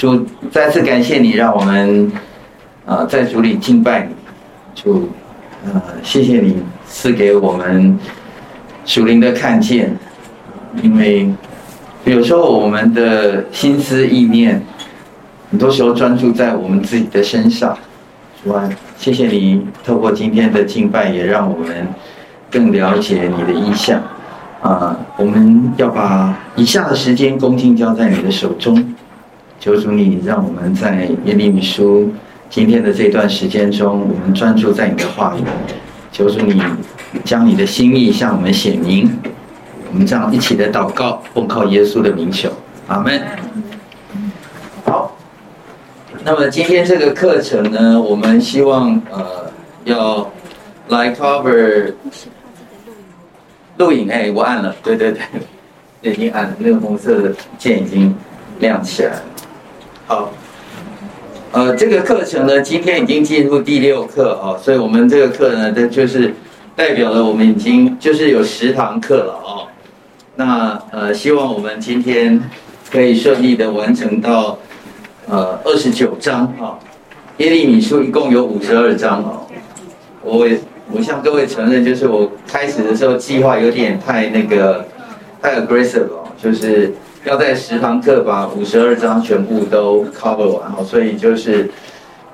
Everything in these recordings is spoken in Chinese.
主再次感谢你，让我们啊在主里敬拜你。主，呃，谢谢你赐给我们属灵的看见，因为有时候我们的心思意念，很多时候专注在我们自己的身上。主啊，谢谢你透过今天的敬拜，也让我们更了解你的意向。啊，我们要把以下的时间恭敬交在你的手中，求主你让我们在耶利米书今天的这段时间中，我们专注在你的话语，求主你将你的心意向我们显明。我们这样一起的祷告，奉靠耶稣的名求，阿门。好，那么今天这个课程呢，我们希望呃要来 cover。录影哎，我按了，对对对，已经按了，那个红色的键已经亮起来了。好，呃，这个课程呢，今天已经进入第六课哦，所以我们这个课呢，这就是代表了我们已经就是有十堂课了哦。那呃，希望我们今天可以顺利的完成到呃二十九章啊。耶利米书一共有五十二章哦，我。我向各位承认，就是我开始的时候计划有点太那个太 aggressive 了，就是要在十堂课把五十二章全部都 cover 完哦，所以就是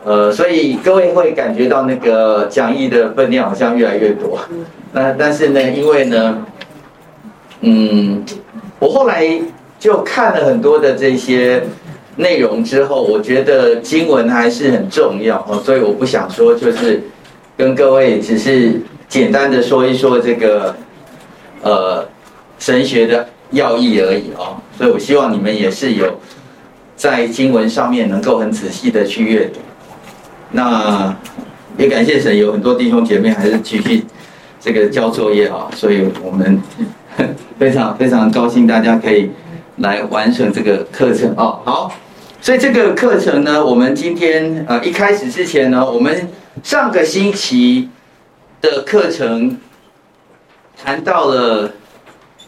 呃，所以各位会感觉到那个讲义的分量好像越来越多。那但是呢，因为呢，嗯，我后来就看了很多的这些内容之后，我觉得经文还是很重要哦，所以我不想说就是。跟各位只是简单的说一说这个，呃，神学的要义而已哦，所以我希望你们也是有在经文上面能够很仔细的去阅读。那也感谢神，有很多弟兄姐妹还是继续这个交作业啊，所以我们 非常非常高兴大家可以来完成这个课程哦。好，所以这个课程呢，我们今天呃一开始之前呢，我们。上个星期的课程谈到了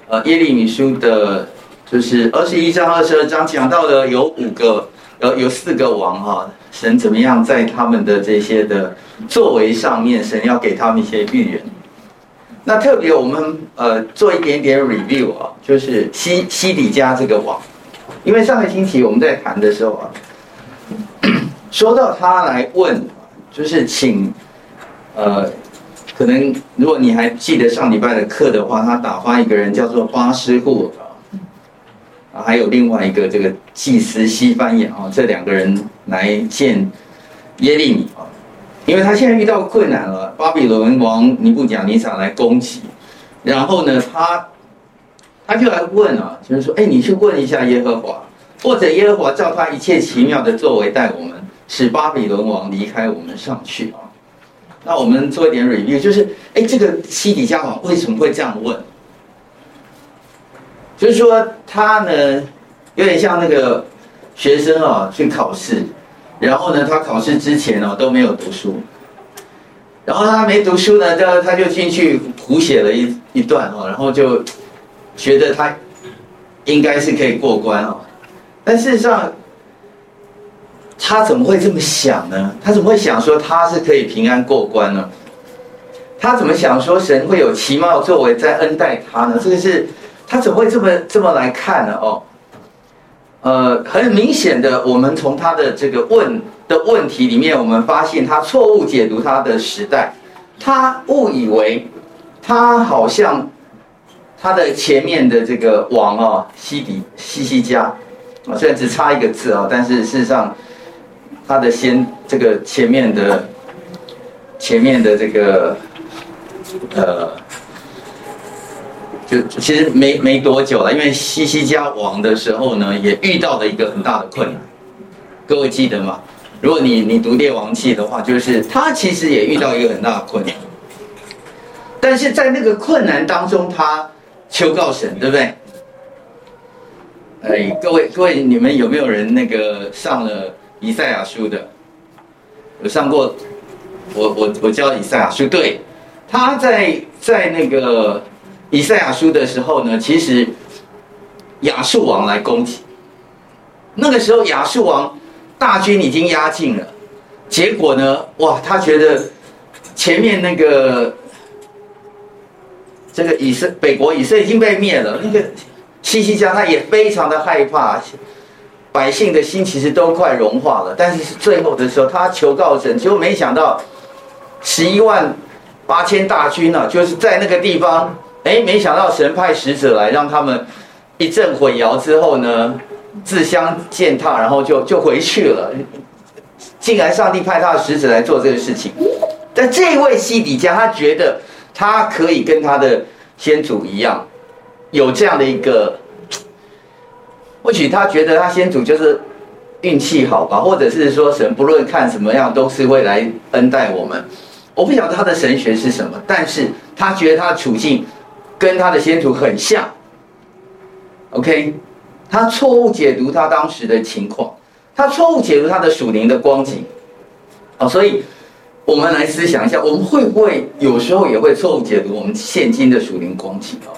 呃耶利米书的，就是二十一章、二十二章，讲到的有五个，有有四个王哈，神怎么样在他们的这些的作为上面，神要给他们一些预言。那特别我们呃做一点点 review 啊，就是西西底家这个王，因为上个星期我们在谈的时候啊，说到他来问。就是请，呃，可能如果你还记得上礼拜的课的话，他打发一个人叫做巴师户还有另外一个这个祭司西班牙啊，这两个人来见耶利米啊，因为他现在遇到困难了，巴比伦王尼布甲尼撒来攻击，然后呢，他他就来问啊，就是说，哎，你去问一下耶和华，或者耶和华照他一切奇妙的作为带我们。使巴比伦王离开我们上去啊！那我们做一点 review，就是哎，这个西底家王为什么会这样问？就是说他呢，有点像那个学生啊，去考试，然后呢，他考试之前哦都没有读书，然后他没读书呢，就他就进去胡写了一一段哦，然后就觉得他应该是可以过关哦，但事实上。他怎么会这么想呢？他怎么会想说他是可以平安过关呢？他怎么想说神会有奇妙作为在恩待他呢？这个是他怎么会这么这么来看呢？哦，呃，很明显的，我们从他的这个问的问题里面，我们发现他错误解读他的时代，他误以为他好像他的前面的这个王哦，西底西西家啊，虽然只差一个字啊，但是事实上。他的先这个前面的前面的这个呃，就其实没没多久了，因为西西家亡的时候呢，也遇到了一个很大的困难。各位记得吗？如果你你读列王记的话，就是他其实也遇到一个很大的困难，但是在那个困难当中，他求告神，对不对？哎，各位各位，你们有没有人那个上了？以赛亚书的，有上过，我我我教以赛亚书，对，他在在那个以赛亚书的时候呢，其实亚述王来攻击，那个时候亚述王大军已经压境了，结果呢，哇，他觉得前面那个这个以色北国以色已经被灭了，那个西西家他也非常的害怕，百姓的心其实都快融化了，但是最后的时候他求告神，结果没想到十一万八千大军呢、啊，就是在那个地方，哎，没想到神派使者来让他们。一阵混淆之后呢，自相践踏，然后就就回去了。竟然上帝派他的使者来做这个事情，但这位西底家他觉得他可以跟他的先祖一样，有这样的一个，或许他觉得他先祖就是运气好吧，或者是说神不论看什么样都是会来恩待我们。我不晓得他的神学是什么，但是他觉得他的处境跟他的先祖很像。OK，他错误解读他当时的情况，他错误解读他的属灵的光景，啊，所以我们来思想一下，我们会不会有时候也会错误解读我们现今的属灵光景啊？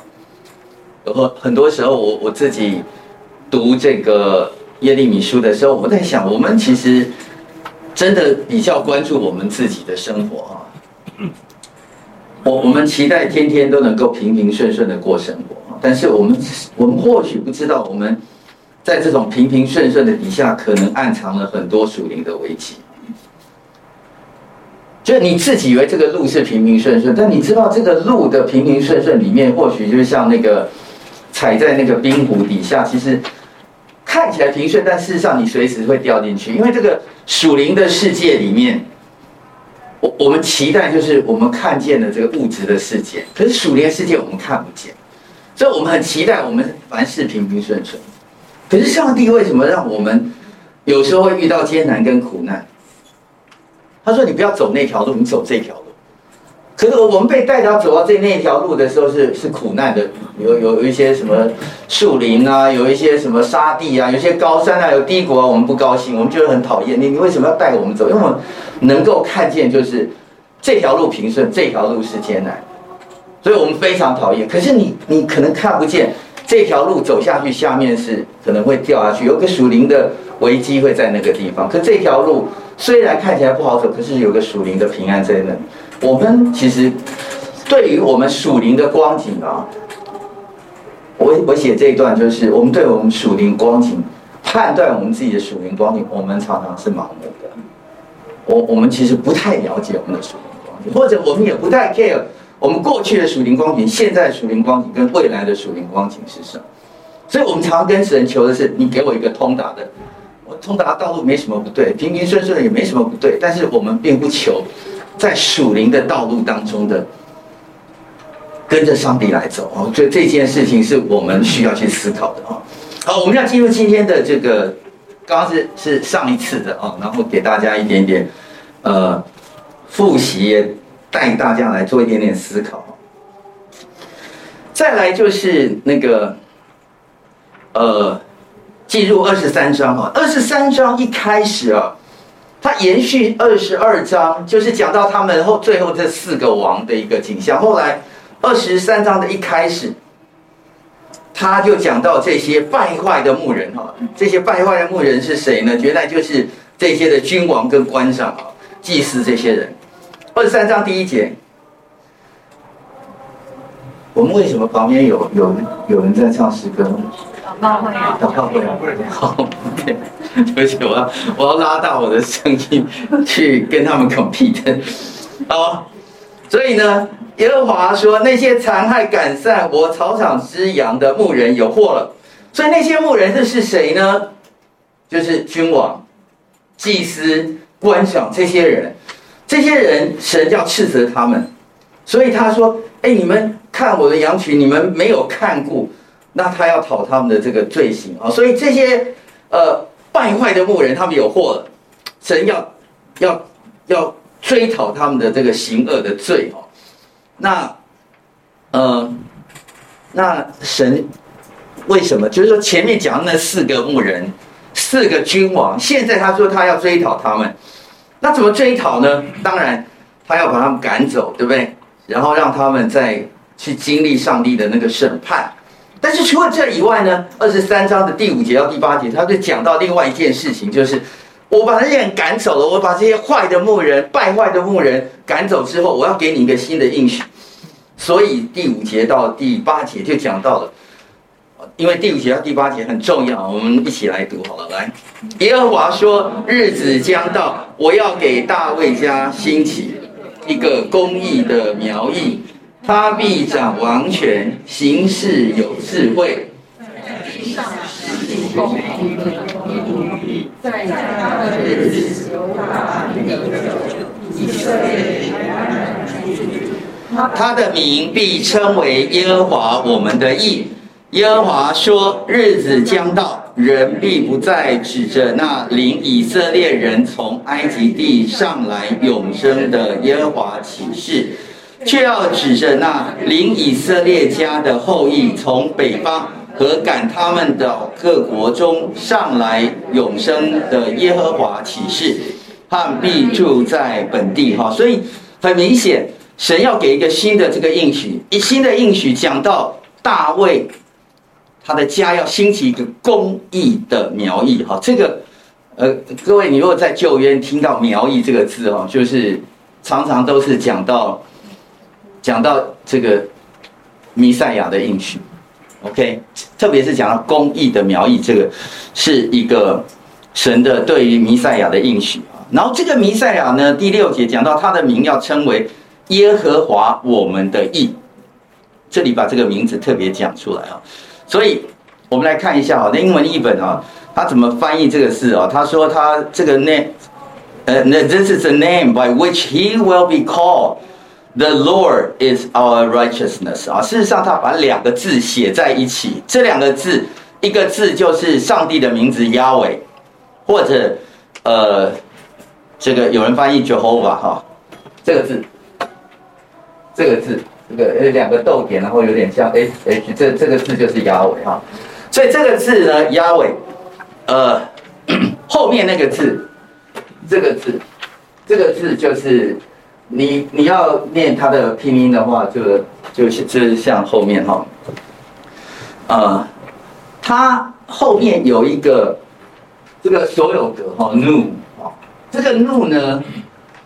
然后很多时候我我自己读这个耶利米书的时候，我在想，我们其实真的比较关注我们自己的生活啊，我我们期待天天都能够平平顺顺的过生活。但是我们我们或许不知道，我们在这种平平顺顺的底下，可能暗藏了很多属灵的危机。就你自己以为这个路是平平顺顺，但你知道这个路的平平顺顺里面，或许就像那个踩在那个冰湖底下，其实看起来平顺，但事实上你随时会掉进去。因为这个属灵的世界里面，我我们期待就是我们看见了这个物质的世界，可是属灵世界我们看不见。所以我们很期待我们凡事平平顺顺，可是上帝为什么让我们有时候会遇到艰难跟苦难？他说：“你不要走那条路，你走这条路。”可是我们被带到走到这那条路的时候是是苦难的，有有有一些什么树林啊，有一些什么沙地啊，有些高山啊，有低谷啊，我们不高兴，我们觉得很讨厌。你你为什么要带我们走？因为我们能够看见就是这条路平顺，这条路是艰难。所以我们非常讨厌，可是你你可能看不见这条路走下去，下面是可能会掉下去，有个属灵的危机会在那个地方。可这条路虽然看起来不好走，可是有个属灵的平安在那里。我们其实对于我们属灵的光景啊，我我写这一段就是我们对我们属灵光景判断我们自己的属灵光景，我们常常是盲目的。我我们其实不太了解我们的属灵光景，或者我们也不太 care。我们过去的属灵光景，现在的属灵光景跟未来的属灵光景是什么？所以我们常跟神求的是，你给我一个通达的，我通达道路没什么不对，平平顺顺的也没什么不对，但是我们并不求在属灵的道路当中的跟着上帝来走哦，所以这件事情是我们需要去思考的啊。好，我们要进入今天的这个，刚刚是是上一次的啊，然后给大家一点点呃复习。带大家来做一点点思考。再来就是那个，呃，进入二十三章哈，二十三章一开始啊，它延续二十二章，就是讲到他们后最后这四个王的一个景象。后来二十三章的一开始，他就讲到这些败坏的牧人哈，这些败坏的牧人是谁呢？原来就是这些的君王跟官长啊，祭司这些人。二十三章第一节，我们为什么旁边有有有人在唱诗歌？祷告会啊，祷告会啊，好，对，对不起，我要我要拉大我的声音去跟他们 compete。好，所以呢，耶和华说，那些残害赶散我草场之羊的牧人有祸了。所以那些牧人这是谁呢？就是君王、祭司、官长这些人。这些人，神要斥责他们，所以他说：“哎，你们看我的羊群，你们没有看顾，那他要讨他们的这个罪行啊！所以这些呃败坏的牧人，他们有祸了，神要要要追讨他们的这个行恶的罪哦。那呃，那神为什么？就是说前面讲的那四个牧人，四个君王，现在他说他要追讨他们。”那怎么追讨呢？当然，他要把他们赶走，对不对？然后让他们再去经历上帝的那个审判，但是除了这以外呢，二十三章的第五节到第八节，他就讲到另外一件事情，就是我把这些人赶走了，我把这些坏的牧人、败坏的牧人赶走之后，我要给你一个新的应许。所以第五节到第八节就讲到了，因为第五节到第八节很重要，我们一起来读好了。来，耶和华说：“日子将到，我要给大卫家兴起一个公义的苗裔。”他必掌王权，行事有智慧。他的名必称为耶和华我们的义。耶和华说：日子将到，人必不再指着那领以色列人从埃及地上来永生的耶和华起誓。却要指着那领以色列家的后裔从北方和赶他们的各国中上来永生的耶和华起誓，他们必住在本地。哈，所以很明显，神要给一个新的这个应许，一新的应许讲到大卫他的家要兴起一个公义的苗裔。哈，这个呃，各位，你如果在旧约听到苗裔这个字，哈，就是常常都是讲到。讲到这个弥赛亚的应许，OK，特别是讲到公义的苗裔，这个是一个神的对于弥赛亚的应许啊。然后这个弥赛亚呢，第六节讲到他的名要称为耶和华我们的义，这里把这个名字特别讲出来啊。所以我们来看一下啊，那英文译本啊，他怎么翻译这个字啊？他说他这个 name，呃，那 this is the name by which he will be called。The Lord is our righteousness 啊，事实上他把两个字写在一起，这两个字，一个字就是上帝的名字亚伟或者呃，这个有人翻译 Jehovah 哈，这个字，这个字，这个呃两个逗点，然后有点像 H H，这这个字就是亚伟哈，所以这个字呢亚伟呃，后面那个字，这个字，这个字就是。你你要念它的拼音的话，就就是就是像后面哈，呃，它后面有一个这个所有格哈 nu 啊，这个 nu 呢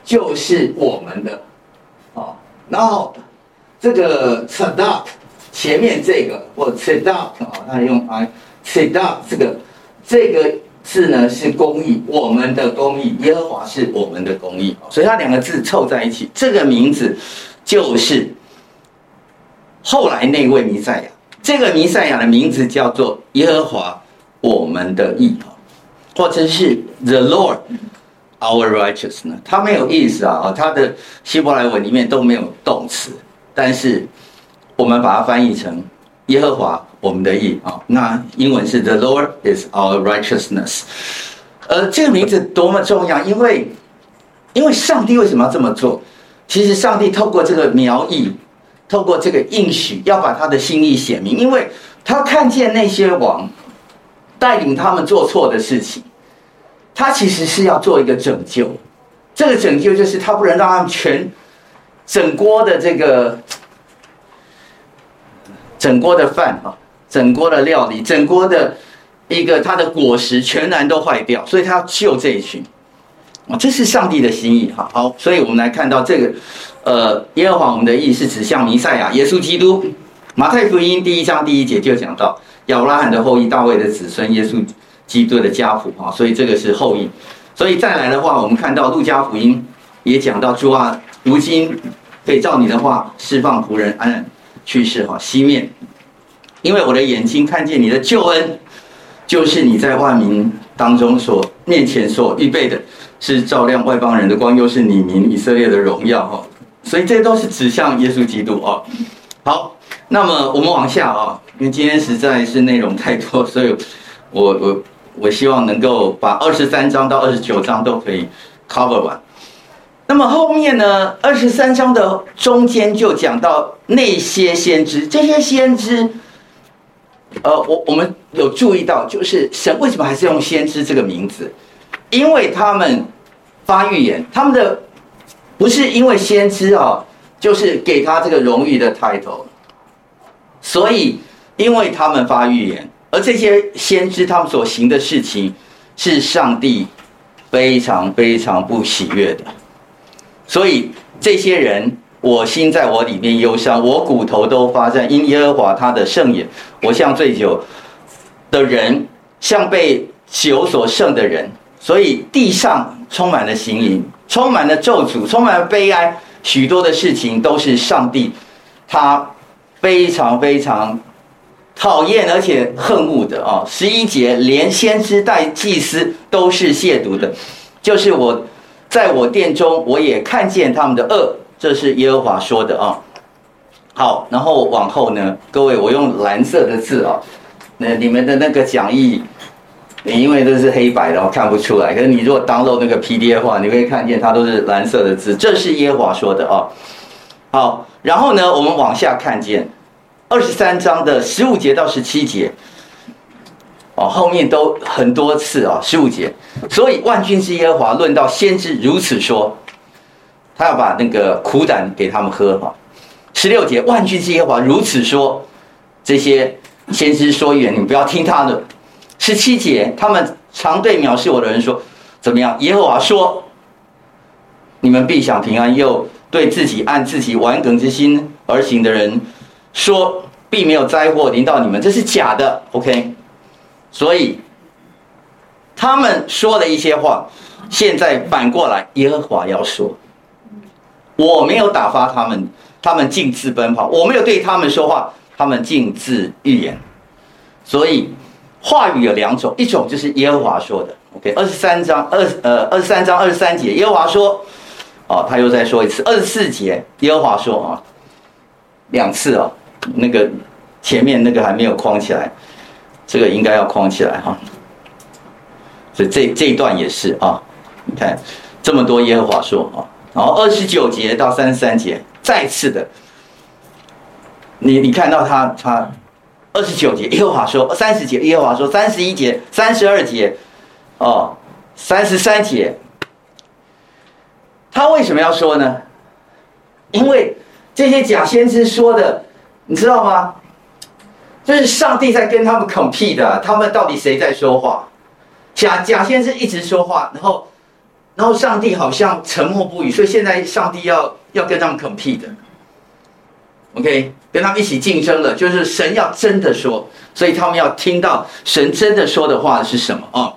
就是我们的啊，然后这个 tzadak 前面这个或 tzadak 啊，那用 i tzadak 这个这个。字呢是公义，我们的公义，耶和华是我们的公义，所以它两个字凑在一起，这个名字就是后来那位弥赛亚。这个弥赛亚的名字叫做耶和华我们的义，或者是 The Lord our righteousness。它没有意思啊，它的希伯来文里面都没有动词，但是我们把它翻译成耶和华。我们的义啊，那英文是 The Lord is our righteousness。呃，这个名字多么重要，因为因为上帝为什么要这么做？其实上帝透过这个苗裔，透过这个应许，要把他的心意显明，因为他看见那些王带领他们做错的事情，他其实是要做一个拯救。这个拯救就是他不能让他们全整锅的这个整锅的饭啊。整锅的料理，整锅的一个它的果实全然都坏掉，所以他要救这一群，啊，这是上帝的心意，哈，好，所以我们来看到这个，呃，耶和华我们的意是指向弥赛亚耶稣基督，马太福音第一章第一节就讲到亚伯拉罕的后裔，大卫的子孙，耶稣基督的家谱，啊，所以这个是后裔，所以再来的话，我们看到路加福音也讲到主啊，如今可以照你的话释放仆人安。去世，哈，熄灭。因为我的眼睛看见你的救恩，就是你在万民当中所面前所预备的，是照亮外邦人的光，又是你民以色列的荣耀哈。所以这都是指向耶稣基督啊。好，那么我们往下啊，因为今天实在是内容太多，所以我我我希望能够把二十三章到二十九章都可以 cover 完。那么后面呢，二十三章的中间就讲到那些先知，这些先知。呃，我我们有注意到，就是神为什么还是用先知这个名字？因为他们发预言，他们的不是因为先知啊，就是给他这个荣誉的 title。所以因为他们发预言，而这些先知他们所行的事情，是上帝非常非常不喜悦的。所以这些人，我心在我里面忧伤，我骨头都发战，因耶和华他的圣言，我像醉酒的人，像被酒所胜的人。所以地上充满了行淫，充满了咒诅，充满了悲哀，许多的事情都是上帝他非常非常讨厌而且恨恶的啊！十一节，连先知带祭司都是亵渎的，就是我在我殿中，我也看见他们的恶，这是耶和华说的啊。好，然后往后呢，各位，我用蓝色的字啊，那你们的那个讲义。因为这是黑白的，我看不出来。可是你如果 download 那个 PDF 的话，你会看见它都是蓝色的字。这是耶和华说的啊。好，然后呢，我们往下看见二十三章的十五节到十七节，哦，后面都很多次啊，十五节。所以万军之耶和华论到先知如此说，他要把那个苦胆给他们喝哈。十六节，万军之耶和华如此说，这些先知说预言，你不要听他的。十七节，他们常对藐视我的人说：“怎么样？”耶和华说：“你们必享平安。”又对自己按自己顽梗之心而行的人说：“并没有灾祸临到你们。”这是假的。OK，所以他们说了一些话，现在反过来，耶和华要说：“我没有打发他们，他们径自奔跑；我没有对他们说话，他们径自预言。”所以。话语有两种，一种就是耶和华说的，OK，二十三章二呃二十三章二十三节，耶和华说，哦，他又再说一次，二十四节，耶和华说。啊，两次哦，那个前面那个还没有框起来，这个应该要框起来哈，所以这这一段也是啊，你看这么多耶和华说啊，然后二十九节到三十三节，再次的，你你看到他他。二十九节，耶和华说；三十节，耶和华说；三十一节，三十二节，哦，三十三节。他为什么要说呢？因为这些假先知说的，你知道吗？就是上帝在跟他们 compete 的，他们到底谁在说话？假假先生一直说话，然后，然后上帝好像沉默不语，所以现在上帝要要跟他们 compete 的。OK，跟他们一起竞争了，就是神要真的说，所以他们要听到神真的说的话是什么哦。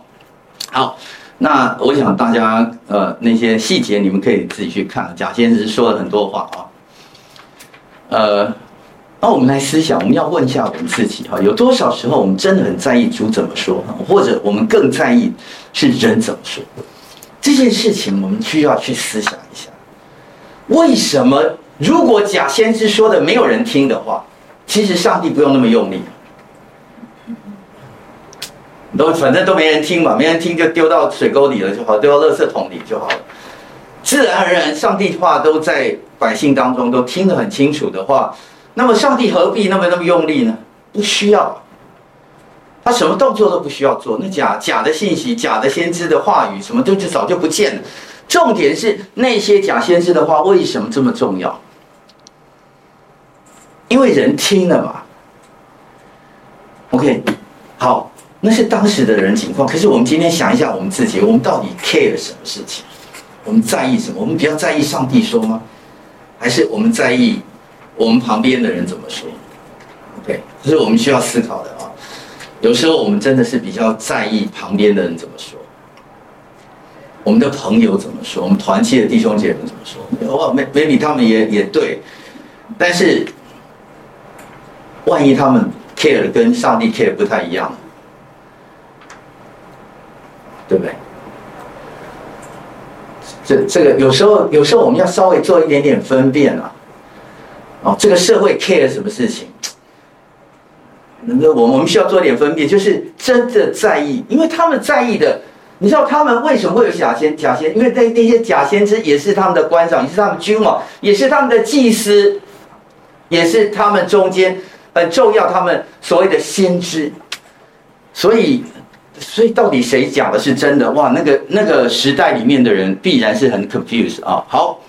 好，那我想大家呃那些细节你们可以自己去看。假先生说了很多话啊，呃，那我们来思想，我们要问一下我们自己哈，有多少时候我们真的很在意主怎么说，或者我们更在意是人怎么说？这件事情我们需要去思想一下，为什么？如果假先知说的没有人听的话，其实上帝不用那么用力，都反正都没人听嘛，没人听就丢到水沟里了就好，丢到垃圾桶里就好了。自然而然，上帝话都在百姓当中都听得很清楚的话，那么上帝何必那么那么用力呢？不需要，他什么动作都不需要做。那假假的信息、假的先知的话语，什么都就早就不见了。重点是那些假先知的话为什么这么重要？因为人听了嘛，OK，好，那是当时的人情况。可是我们今天想一下，我们自己，我们到底 care 什么事情？我们在意什么？我们比较在意上帝说吗？还是我们在意我们旁边的人怎么说？OK，这是我们需要思考的啊。有时候我们真的是比较在意旁边的人怎么说，我们的朋友怎么说，我们团契的弟兄姐妹怎么说？哦，maybe 他们也也对，但是。万一他们 care 跟上帝 care 不太一样，对不对？这这个有时候有时候我们要稍微做一点点分辨啊。哦，这个社会 care 什么事情？那我我们需要做点分辨，就是真的在意，因为他们在意的，你知道他们为什么会有假先假先？因为那那些假先知也是他们的官长，也是他们君王，也是他们的祭司，也是他们中间。很重要，他们所谓的先知，所以，所以到底谁讲的是真的？哇，那个那个时代里面的人必然是很 confused 啊。好，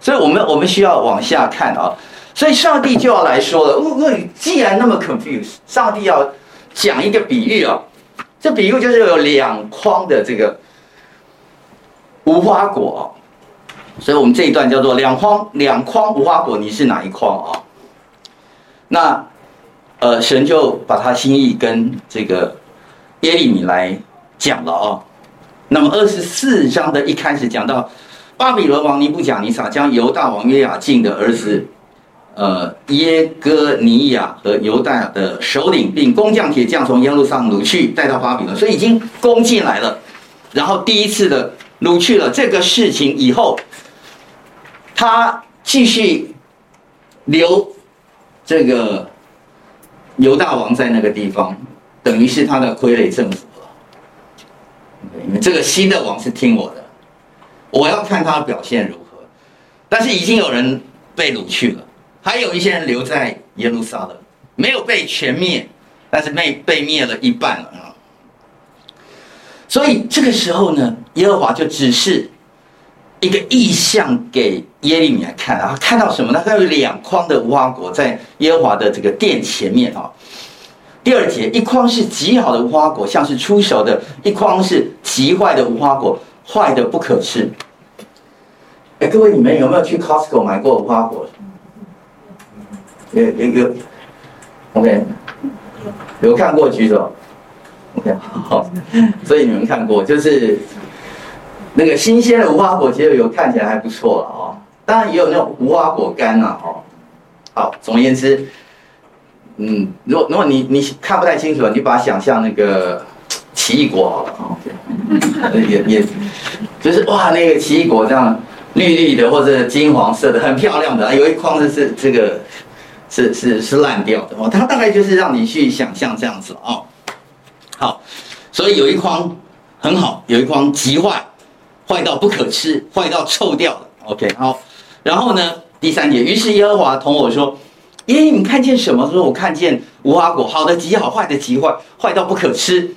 所以我们我们需要往下看啊。所以上帝就要来说了。问问，既然那么 confused，上帝要讲一个比喻啊。这比喻就是有两筐的这个无花果，所以我们这一段叫做两筐两筐无花果，你是哪一筐啊？那呃，神就把他心意跟这个耶利米来讲了啊。那么二十四章的一开始讲到。巴比伦王尼布甲尼撒将犹大王约雅敬的儿子，呃耶哥尼亚和犹大的首领，并工匠铁匠从耶路撒冷掳去，带到巴比伦，所以已经攻进来了。然后第一次的掳去了这个事情以后，他继续留这个犹大王在那个地方，等于是他的傀儡政府了。因为这个新的王是听我的。我要看他表现如何，但是已经有人被掳去了，还有一些人留在耶路撒冷，没有被全灭，但是被被灭了一半了啊。所以这个时候呢，耶和华就只是一个意象给耶利米来看啊，看到什么呢？他有两筐的无花果在耶和华的这个殿前面啊。第二节，一筐是极好的无花果，像是出熟的；一筐是极坏的无花果。坏的不可吃。哎，各位，你们有没有去 Costco 买过无花果？有有有，OK，有看过举手，OK，好，所以你们看过，就是那个新鲜的无花果，其实有看起来还不错了哦。当然也有那种无花果干呐，哦。好，总而言之，嗯，如果如果你你看不太清楚，你把它想象那个。奇异果好了啊，也也，就是哇，那个奇异果这样绿绿的或者金黄色的，很漂亮的。有一筐子是这个是是是烂掉的哦，它大概就是让你去想象这样子哦。好，所以有一筐很好，有一筐极坏，坏到不可吃，坏到臭掉了。OK，好，然后呢，第三节，于是耶和华同我说：“耶，你看见什么？”说：“我看见无花果，好的极好，坏的极坏，坏到不可吃。”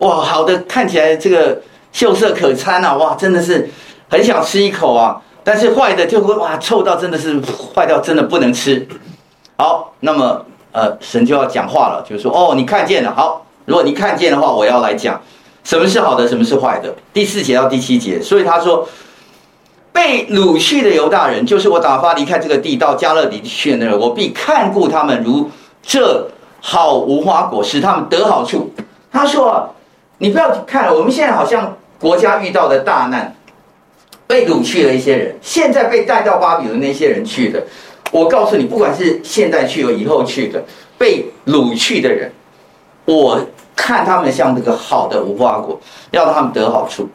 哇，好的，看起来这个秀色可餐啊！哇，真的是很想吃一口啊。但是坏的就会哇，臭到真的是坏到真的不能吃。好，那么呃，神就要讲话了，就是说哦，你看见了。好，如果你看见的话，我要来讲什么是好的，什么是坏的。第四节到第七节，所以他说被掳去的犹大人，就是我打发离开这个地到加勒底去的人，我必看顾他们如这好无花果，使他们得好处。他说。你不要看，我们现在好像国家遇到的大难，被掳去了一些人，现在被带到巴比伦那些人去的。我告诉你，不管是现在去和以后去的，被掳去的人，我看他们像这个好的无花果，要让他们得好处。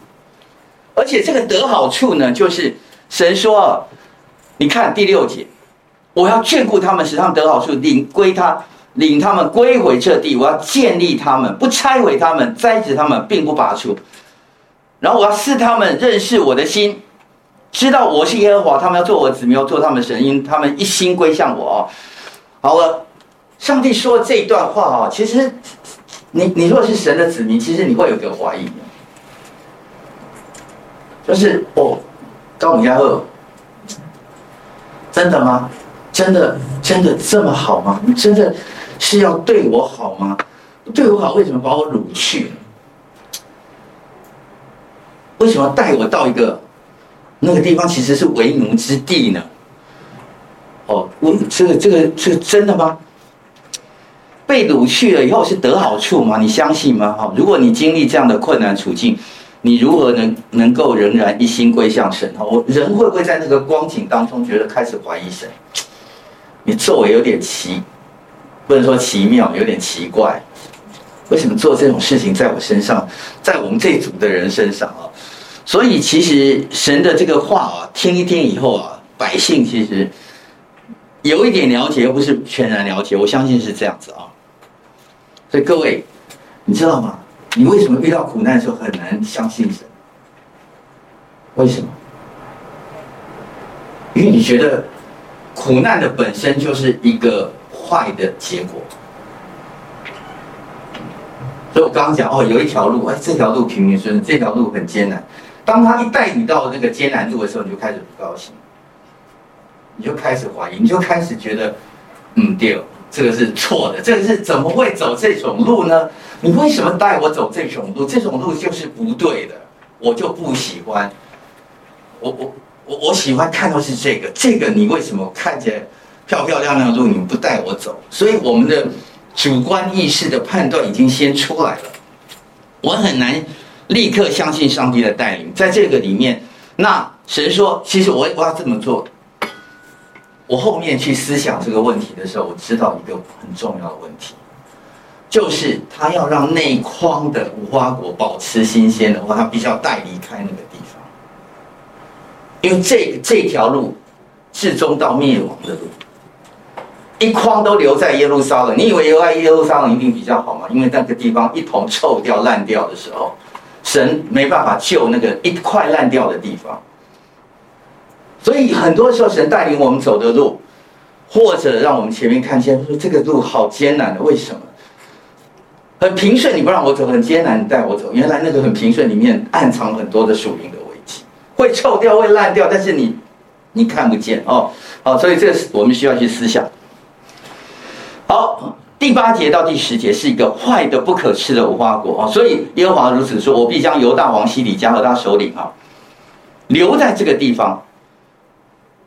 而且这个得好处呢，就是神说，你看第六节，我要眷顾他们，使他们得好处，领归他。领他们归回这地，我要建立他们，不拆毁他们，栽植他们，并不拔除。然后我要赐他们认识我的心，知道我是耶和华，他们要做我的子民，要做他们神，因他们一心归向我啊。好了，上帝说这一段话啊，其实你你若是神的子民，其实你会有个怀疑，就是哦，高米亚赫，真的吗？真的真的这么好吗？你真的？是要对我好吗？对我好，为什么把我掳去？为什么带我到一个那个地方，其实是为奴之地呢？哦，我这个这个这个真的吗？被掳去了以后是得好处吗？你相信吗？哈，如果你经历这样的困难处境，你如何能能够仍然一心归向神？哈，我人会不会在那个光景当中觉得开始怀疑神？你作为有点奇。不能说奇妙，有点奇怪，为什么做这种事情在我身上，在我们这组的人身上啊？所以其实神的这个话啊，听一听以后啊，百姓其实有一点了解，又不是全然了解。我相信是这样子啊。所以各位，你知道吗？你为什么遇到苦难的时候很难相信神？为什么？因为你觉得苦难的本身就是一个。坏的结果，所以我刚刚讲哦，有一条路，哎，这条路平平顺顺，这条路很艰难。当他一带你到那个艰难路的时候，你就开始不高兴。你就开始怀疑，你就开始觉得，嗯，对，这个是错的，这个是怎么会走这种路呢？你为什么带我走这种路？这种路就是不对的，我就不喜欢。我我我我喜欢看到是这个，这个你为什么看起来漂漂亮亮的路你不带我走？所以我们的主观意识的判断已经先出来了，我很难立刻相信上帝的带领，在这个里面，那神说，其实我我要这么做。我后面去思想这个问题的时候，我知道一个很重要的问题，就是他要让内框的无花果保持新鲜的话，他必须要带离开那个地方，因为这这条路至终到灭亡的路，一筐都留在耶路撒冷。你以为留在耶路撒冷一定比较好吗？因为那个地方一同臭掉烂掉的时候，神没办法救那个一块烂掉的地方。所以很多时候，神带领我们走的路，或者让我们前面看见说这个路好艰难的，为什么？很平顺，你不让我走；很艰难，你带我走。原来那个很平顺里面暗藏很多的属灵的危机，会臭掉，会烂掉，但是你你看不见哦。好，所以这是我们需要去思想。好，第八节到第十节是一个坏的不可吃的无花果啊。所以耶和华如此说：我必将犹大王西底家和他首领啊留在这个地方。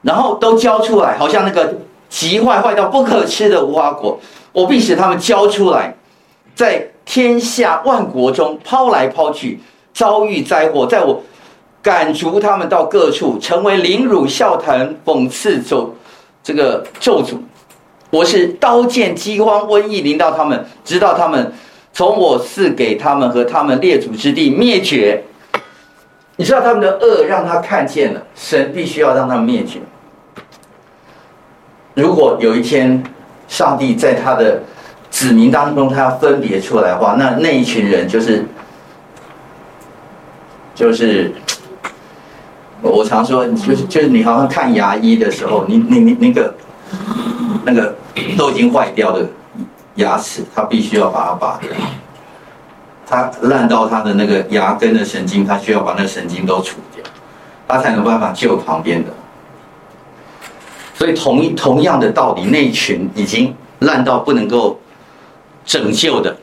然后都交出来，好像那个极坏坏到不可吃的无花果，我必使他们交出来，在天下万国中抛来抛去，遭遇灾祸，在我赶逐他们到各处，成为凌辱笑谈讽刺咒这个咒诅。我是刀剑饥荒瘟疫临到他们，直到他们从我赐给他们和他们列祖之地灭绝。你知道他们的恶让他看见了，神必须要让他们灭绝。如果有一天，上帝在他的子民当中，他要分别出来的话，那那一群人就是，就是，我常说，就是就是你好像看牙医的时候，你你你那个那个都已经坏掉的牙齿，他必须要把它拔掉。他烂到他的那个牙根的神经，他需要把那神经都除掉，他才有办法救旁边的。所以同一同样的道理，那群已经烂到不能够拯救的，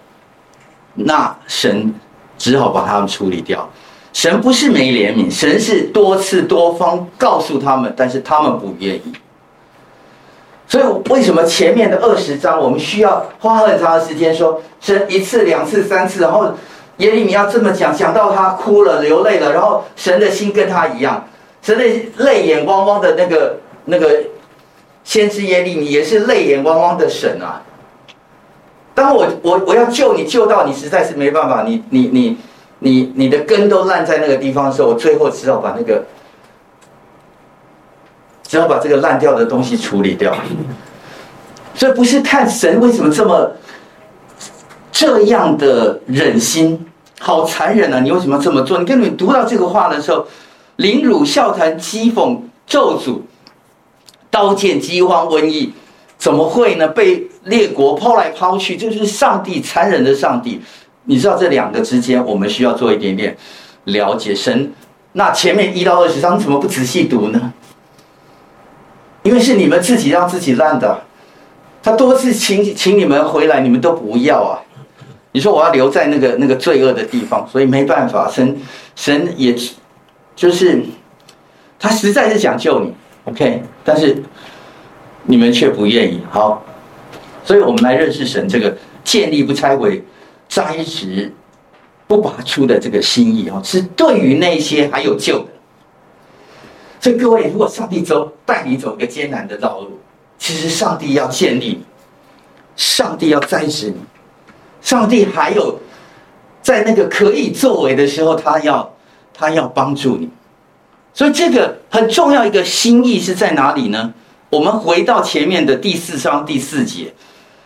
那神只好把他们处理掉。神不是没怜悯，神是多次多方告诉他们，但是他们不愿意。所以为什么前面的二十章我们需要花很长的时间说神一次两次三次，然后耶利米要这么讲，讲到他哭了流泪了，然后神的心跟他一样，神的泪眼汪汪的那个那个先知耶利米也是泪眼汪汪的神啊。当我我我要救你救到你实在是没办法，你你你你你的根都烂在那个地方的时候，我最后只好把那个。只要把这个烂掉的东西处理掉，所以不是看神为什么这么这样的忍心，好残忍啊！你为什么这么做？你跟你读到这个话的时候，凌辱、笑谈、讥讽、咒诅、刀剑、饥荒、瘟疫，怎么会呢？被列国抛来抛去，这就是上帝残忍的上帝。你知道这两个之间，我们需要做一点点了解。神那前面一到二十章怎么不仔细读呢？因为是你们自己让自己烂的，他多次请请你们回来，你们都不要啊！你说我要留在那个那个罪恶的地方，所以没办法，神神也，就是他实在是想救你，OK，但是你们却不愿意。好，所以我们来认识神这个建立不拆毁、摘植不拔出的这个心意啊，是对于那些还有救的。所以各位，如果上帝走带你走一个艰难的道路，其实上帝要建立你，上帝要栽植你，上帝还有在那个可以作为的时候，他要他要帮助你。所以这个很重要一个心意是在哪里呢？我们回到前面的第四章第四节，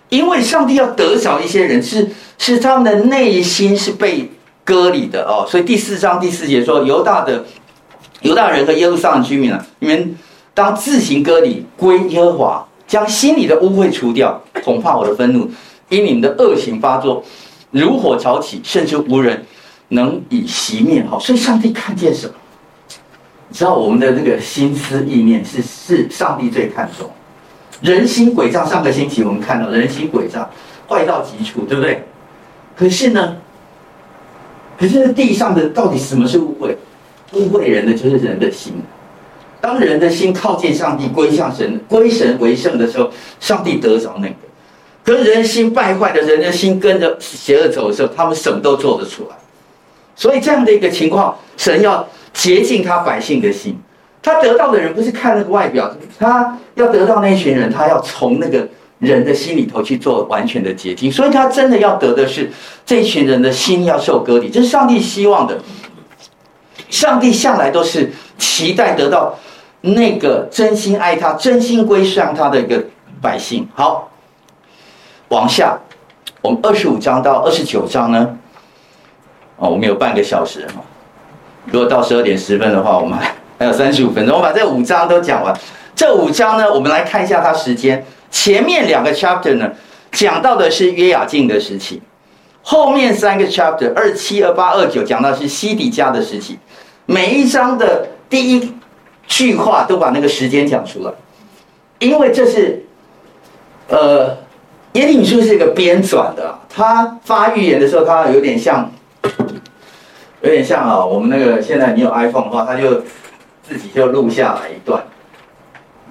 因为上帝要得着一些人，是是他们的内心是被割礼的哦，所以第四章第四节说犹大的。犹大人和耶路撒冷居民啊，你们当自行割礼归耶和华，将心里的污秽除掉，恐怕我的愤怒因你们的恶行发作，如火潮起，甚至无人能以熄灭。好，所以上帝看见什么？你知道我们的那个心思意念是是上帝最看重，人心诡诈。上个星期我们看到人心诡诈，坏到极处，对不对？可是呢，可是地上的到底什么是污秽？污秽人的就是人的心。当人的心靠近上帝，归向神，归神为圣的时候，上帝得着那个。可是人心败坏的人的心跟着邪恶走的时候，他们什么都做得出来。所以这样的一个情况，神要洁净他百姓的心。他得到的人不是看那个外表，他要得到那群人，他要从那个人的心里头去做完全的洁净。所以他真的要得的是这群人的心要受割礼，这是上帝希望的。上帝向来都是期待得到。那个真心爱他、真心归向他的一个百姓。好，往下，我们二十五章到二十九章呢？哦，我们有半个小时哈。如果到十二点十分的话，我们还还有三十五分钟。我把这五章都讲完。这五章呢，我们来看一下它时间。前面两个 chapter 呢，讲到的是约雅敬的时期；后面三个 chapter 二七、二八、二九讲到是西底家的时期。每一章的第一。句话都把那个时间讲出来，因为这是，呃，耶利米书是一个编纂的，他发预言的时候，他有点像，有点像啊，我们那个现在你有 iPhone 的话，他就自己就录下来一段，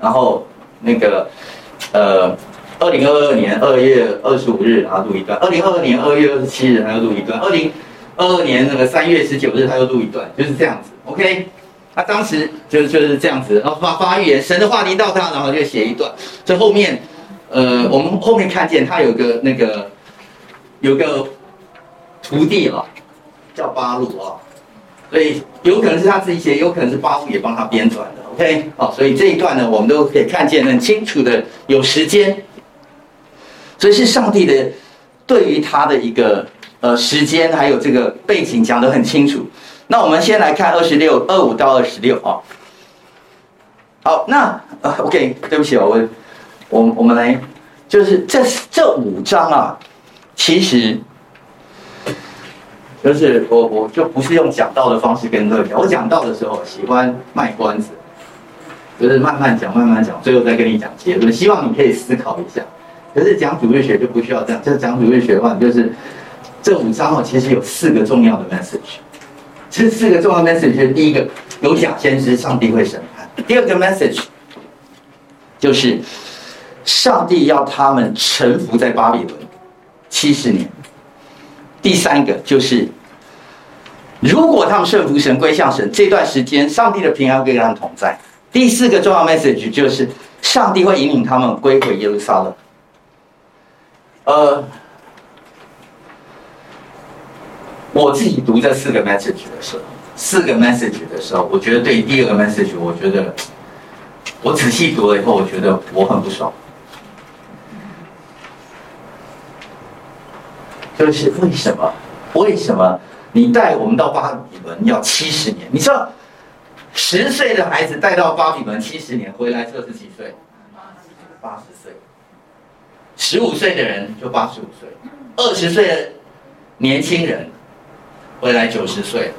然后那个，呃，二零二二年二月二十五日他录一段，二零二二年二月二十七日他又录一段，二零二二年那个三月十九日他又录一段，就是这样子，OK。他当时就就是这样子，然后发发预言，神的话临到他，然后就写一段。这后面，呃，我们后面看见他有个那个有个徒弟哦，叫巴录啊，所以有可能是他自己写，有可能是巴录也帮他编撰的。OK，好，所以这一段呢，我们都可以看见很清楚的有时间，所以是上帝的对于他的一个呃时间还有这个背景讲得很清楚。那我们先来看二十六二五到二十六啊。好，那呃，OK，对不起，我我我们来，就是这这五章啊，其实就是我我就不是用讲道的方式跟各位讲，我讲道的时候喜欢卖关子，就是慢慢讲慢慢讲，最后再跟你讲结论，希望你可以思考一下。可是讲主日学就不需要这样，就是讲主日学的话，就是这五章哦，其实有四个重要的 message。这四个重要 message 是：第一个，有假先知，上帝会审判；第二个 message 就是上帝要他们臣服在巴比伦七十年；第三个就是，如果他们顺服神、归向神，这段时间上帝的平安会跟他们同在；第四个重要 message 就是上帝会引领他们归回耶路撒冷。呃。我自己读这四个 message 的时候，四个 message 的时候，我觉得对第二个 message，我觉得我仔细读了以后，我觉得我很不爽。就是为什么？为什么你带我们到巴比伦要七十年？你知道，十岁的孩子带到巴比伦七十年，回来之后是几岁？八十。十五岁的人就八十五岁，二十岁的年轻人。回来九十岁，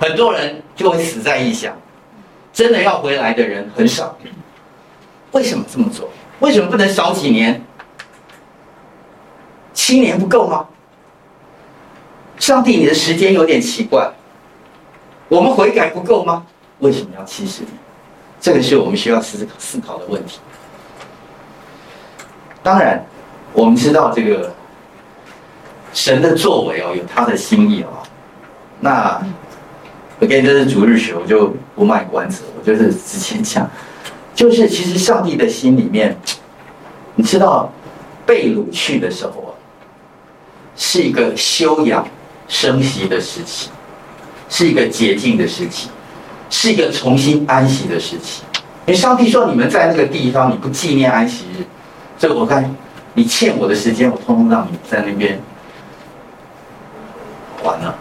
很多人就会死在异乡，真的要回来的人很少。为什么这么做？为什么不能少几年？七年不够吗？上帝，你的时间有点奇怪。我们悔改不够吗？为什么要七十年？这个是我们需要思考思考的问题。当然，我们知道这个神的作为哦，有他的心意哦。那，OK，这是主日学，我就不卖关子，我就是直接讲，就是其实上帝的心里面，你知道，被掳去的时候啊，是一个休养生息的时期，是一个洁净的时期，是一个重新安息的时期。因为上帝说，你们在那个地方你不纪念安息日，这个我看你欠我的时间，我通通让你在那边完了。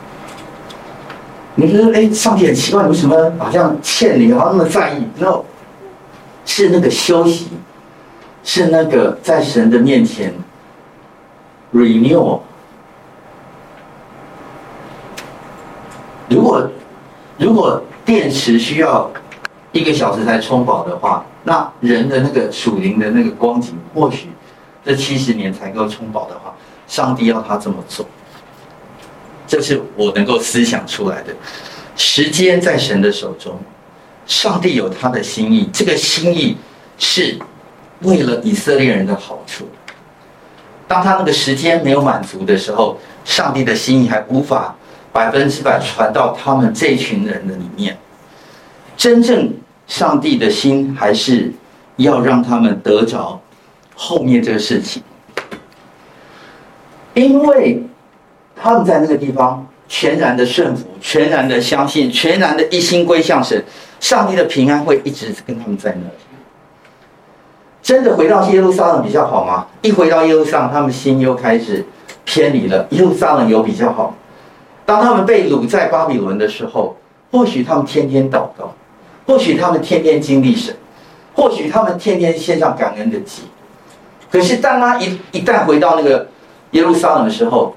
你觉得哎，上帝很奇怪，为什么好像欠你，好像那么在意？然后是那个休息，是那个在神的面前 renew。如果如果电池需要一个小时才充饱的话，那人的那个属灵的那个光景，或许这七十年才够充饱的话，上帝要他这么做，这是我能够思想出来的。时间在神的手中，上帝有他的心意，这个心意是为了以色列人的好处。当他那个时间没有满足的时候，上帝的心意还无法百分之百传到他们这群人的里面。真正上帝的心还是要让他们得着后面这个事情，因为他们在那个地方全然的顺服，全然的相信，全然的一心归向神，上帝的平安会一直跟他们在那。真的回到耶路撒冷比较好吗？一回到耶路撒冷，他们心又开始偏离了。耶路撒冷有比较好。当他们被掳在巴比伦的时候，或许他们天天祷告，或许他们天天经历神，或许他们天天献上感恩的祭。可是当他一一旦回到那个耶路撒冷的时候，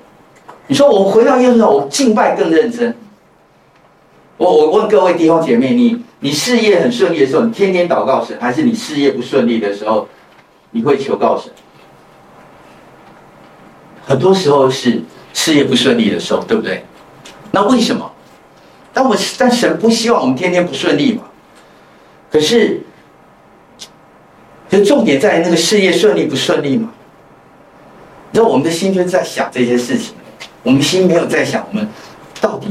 你说我回到耶路撒冷，我敬拜更认真。我我问各位弟兄姐妹，你你事业很顺利的时候，你天天祷告神，还是你事业不顺利的时候，你会求告神？很多时候是事业不顺利的时候，对不对？那为什么？但我但神不希望我们天天不顺利嘛？可是，就重点在那个事业顺利不顺利嘛？那我们的心就在想这些事情，我们心没有在想我们到底。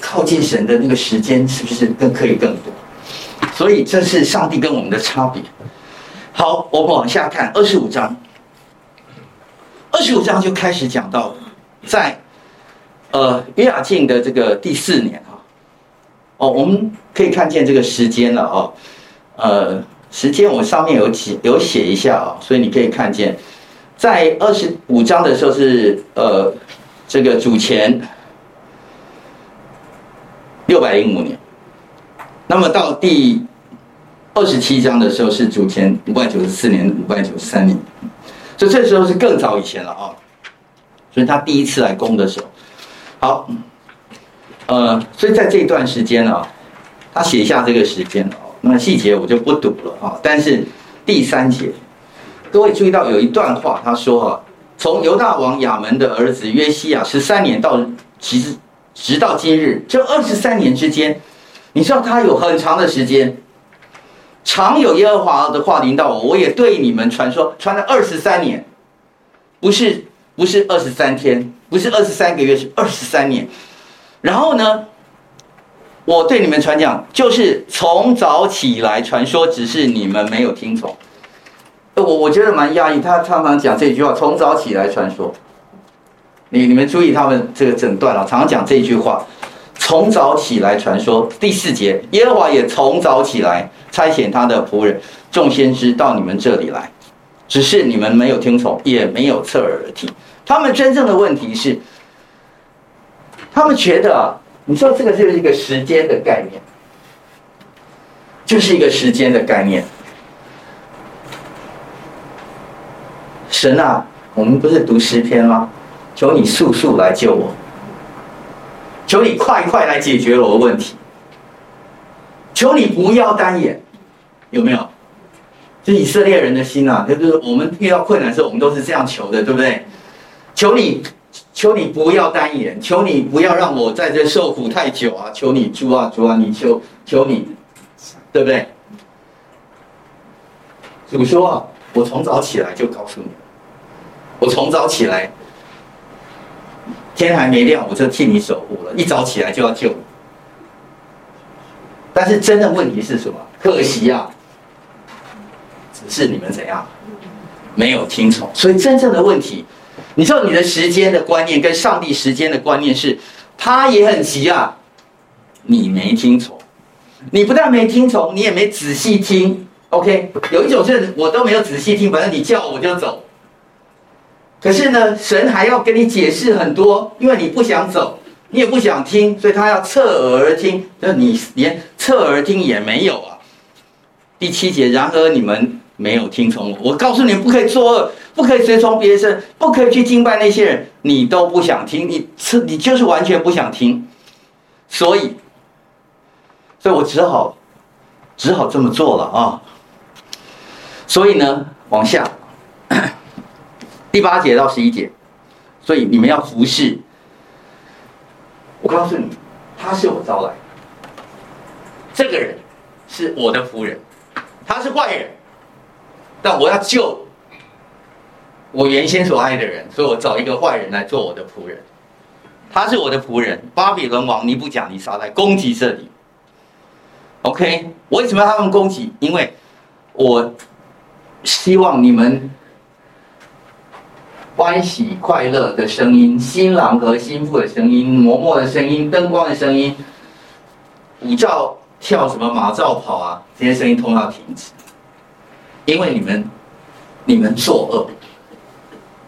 靠近神的那个时间是不是更可以更多？所以这是上帝跟我们的差别。好，我们往下看二十五章。二十五章就开始讲到，在呃约雅敬的这个第四年啊，哦，我们可以看见这个时间了啊，呃，时间我上面有写有写一下啊，所以你可以看见，在二十五章的时候是呃这个主前。六百零五年，那么到第二十七章的时候是主前五百九十四年、五百九十三年，所以这时候是更早以前了啊。所以他第一次来攻的时候，好，呃，所以在这段时间呢，他写下这个时间了，那细节我就不读了啊。但是第三节，各位注意到有一段话，他说啊，从犹大王亚门的儿子约西亚十三年到其实。直到今日，这二十三年之间，你知道他有很长的时间，常有耶和华的话临到我，我也对你们传说，传了二十三年，不是不是二十三天，不是二十三个月，是二十三年。然后呢，我对你们传讲，就是从早起来传说，只是你们没有听从。我我觉得蛮讶异，他常常讲这句话，从早起来传说。你你们注意他们这个整段啊，常常讲这句话：从早起来传说。第四节，耶和华也从早起来差遣他的仆人众先知到你们这里来，只是你们没有听从，也没有侧耳听。他们真正的问题是，他们觉得啊，你说这个就是一个时间的概念，就是一个时间的概念。神啊，我们不是读诗篇吗？求你速速来救我，求你快快来解决我的问题，求你不要单眼，有没有？就以色列人的心啊，就是我们遇到困难的时候，我们都是这样求的，对不对？求你，求你不要单眼，求你不要让我在这受苦太久啊！求你主啊主啊，你求求你，对不对？主说啊，我从早起来就告诉你，我从早起来。天还没亮，我就替你守护了。一早起来就要救你，但是真的问题是什么？可惜啊，只是你们怎样没有听从。所以真正的问题，你知道你的时间的观念跟上帝时间的观念是，他也很急啊，你没听从，你不但没听从，你也没仔细听。OK，有一种是我都没有仔细听，反正你叫我就走。可是呢，神还要跟你解释很多，因为你不想走，你也不想听，所以他要侧耳而听。那你连侧耳听也没有啊。第七节，然而你们没有听从我，我告诉你不可以作恶，不可以随从别人，不可以去敬拜那些人，你都不想听，你是你就是完全不想听。所以，所以我只好只好这么做了啊。所以呢，往下第八节到十一节，所以你们要服侍。我告诉你，他是我招来，这个人是我的仆人，他是坏人，但我要救我原先所爱的人，所以我找一个坏人来做我的仆人。他是我的仆人，巴比伦王尼布甲尼撒来攻击这里。OK，为什么要他们攻击？因为我希望你们欢喜快乐的声音，新郎和新妇的声音，嬷嬷的声音，灯光的声音，舞照跳什么马照跑啊，这些声音通要停止，因为你们你们作恶，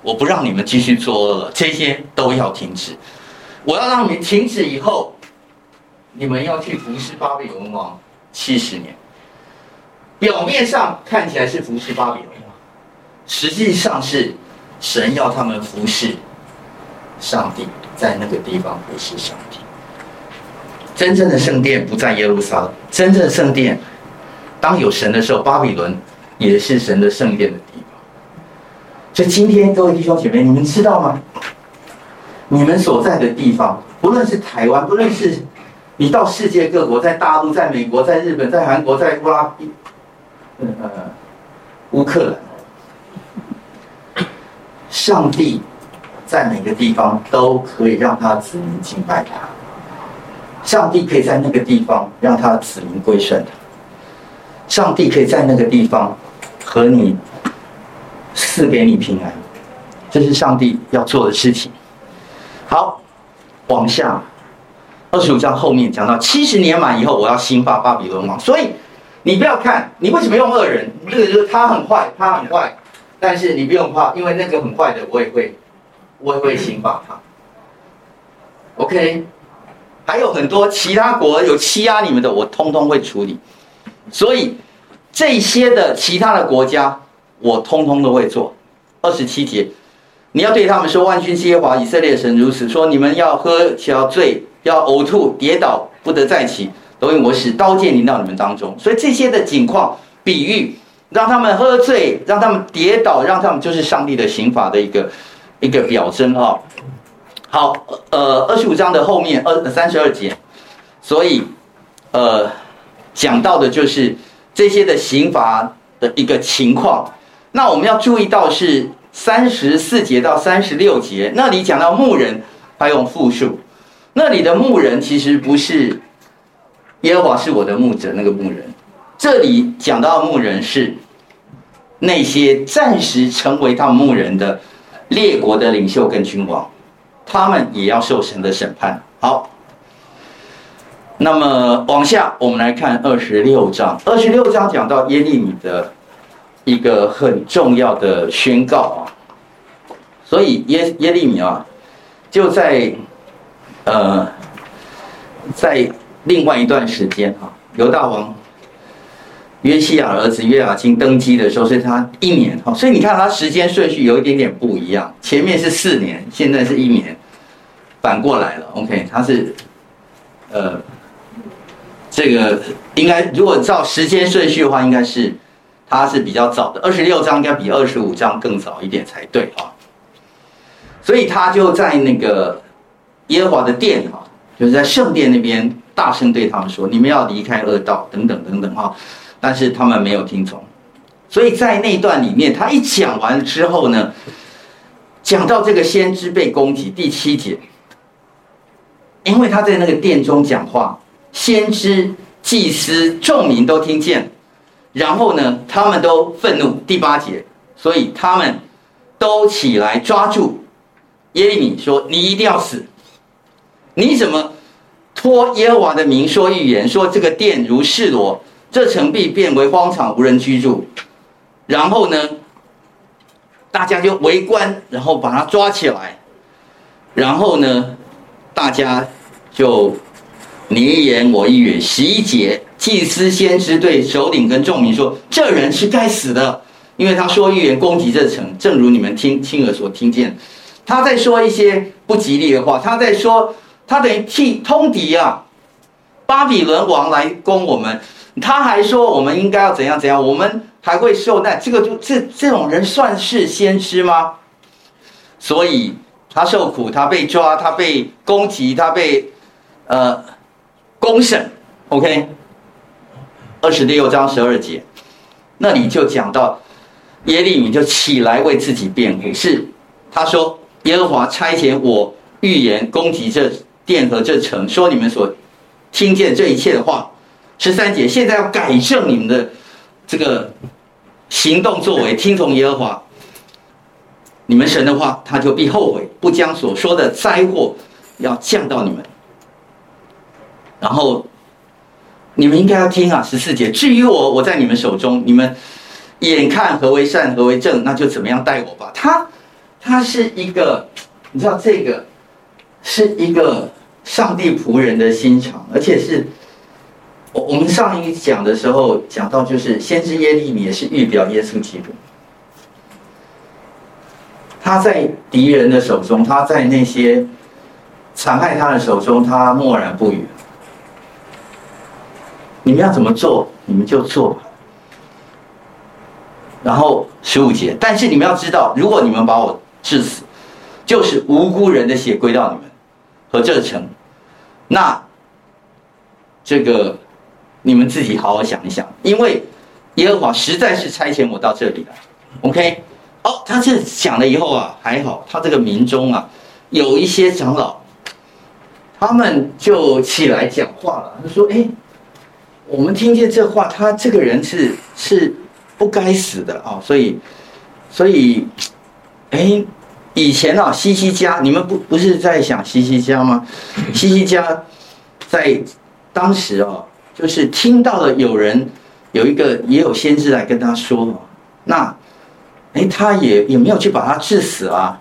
我不让你们继续作恶了，这些都要停止。我要让你们停止以后，你们要去服侍巴比伦王七十年。表面上看起来是服侍巴比伦王，实际上是神要他们服侍上帝，在那个地方服侍上帝。真正的圣殿不在耶路撒冷，真正的圣殿当有神的时候，巴比伦也是神的圣殿的地方。所以今天各位弟兄姐妹，你们知道吗？你们所在的地方，不论是台湾，不论是你到世界各国，在大陆、在美国、在日本、在韩国、在乌拉，呃，乌克兰，上帝在每个地方都可以让他子民敬拜他，上帝可以在那个地方让他子民归顺他，上帝可以在那个地方和你赐给你平安，这是上帝要做的事情。好，往下，二十五章后面讲到七十年满以后，我要兴发巴比伦王。所以你不要看，你为什么用恶人？这个就是他很坏，他很坏。但是你不用怕，因为那个很坏的，我也会，我也会兴发他。OK，还有很多其他国有欺压你们的，我通通会处理。所以这些的其他的国家，我通通都会做。二十七节。你要对他们说：“万军之耶和华以色列神如此说：你们要喝，且要醉，要呕吐，跌倒，不得再起，都因我使刀剑临到你们当中。所以这些的景况、比喻，让他们喝醉，让他们跌倒，让他们就是上帝的刑罚的一个一个表征哈。好，呃，二十五章的后面二三十二节，所以呃，讲到的就是这些的刑罚的一个情况。那我们要注意到是。三十四节到三十六节，那里讲到牧人，他用复数。那里的牧人其实不是耶和华是我的牧者那个牧人，这里讲到牧人是那些暂时成为他们牧人的列国的领袖跟君王，他们也要受神的审判。好，那么往下我们来看二十六章，二十六章讲到耶利米的。一个很重要的宣告啊，所以耶耶利米啊，就在呃，在另外一段时间啊，犹大王约西亚儿子约雅斤登基的时候是他一年啊，所以你看他时间顺序有一点点不一样，前面是四年，现在是一年，反过来了。OK，他是呃，这个应该如果照时间顺序的话，应该是。他是比较早的，二十六章应该比二十五章更早一点才对啊。所以他就在那个耶和华的殿哈，就是在圣殿那边大声对他们说：“你们要离开恶道，等等等等哈。”但是他们没有听从。所以在那段里面，他一讲完之后呢，讲到这个先知被攻击第七节，因为他在那个殿中讲话，先知、祭司、众民都听见。然后呢，他们都愤怒。第八节，所以他们都起来抓住耶利米，说：“你一定要死！你怎么托耶和华的名说预言，说这个殿如示罗，这城必变为荒场，无人居住。”然后呢，大家就围观，然后把他抓起来。然后呢，大家就你一言我一语，十一节。祭司先知对首领跟众民说：“这人是该死的，因为他说预言攻击这城，正如你们听亲耳所听见。他在说一些不吉利的话，他在说他等于替通敌啊，巴比伦王来攻我们，他还说我们应该要怎样怎样，我们还会受难。这个就这这种人算是先知吗？所以他受苦，他被抓，他被攻击，他被呃公审。OK，二十六章十二节，那里就讲到耶利米就起来为自己辩护，是他说耶和华差遣我预言攻击这殿和这城，说你们所听见这一切的话。十三节，现在要改正你们的这个行动作为，听从耶和华你们神的话，他就必后悔，不将所说的灾祸要降到你们。然后你们应该要听啊，十四节，至于我，我在你们手中，你们眼看何为善，何为正，那就怎么样待我吧。他他是一个，你知道这个是一个上帝仆人的心肠，而且是。我们上一讲的时候讲到，就是先知耶利米也是预表耶稣基督。他在敌人的手中，他在那些残害他的手中，他默然不语。你们要怎么做，你们就做吧。然后十五节，但是你们要知道，如果你们把我治死，就是无辜人的血归到你们和这城，那这个。你们自己好好想一想，因为耶和华实在是差遣我到这里来。OK，哦，他这讲了以后啊，还好，他这个民中啊，有一些长老，他们就起来讲话了。他说：“哎，我们听见这话，他这个人是是不该死的啊。”所以，所以，哎，以前啊，西西家，你们不不是在想西西家吗？西西家在当时哦。就是听到了有人有一个也有先知来跟他说，那，哎，他也也没有去把他治死啊，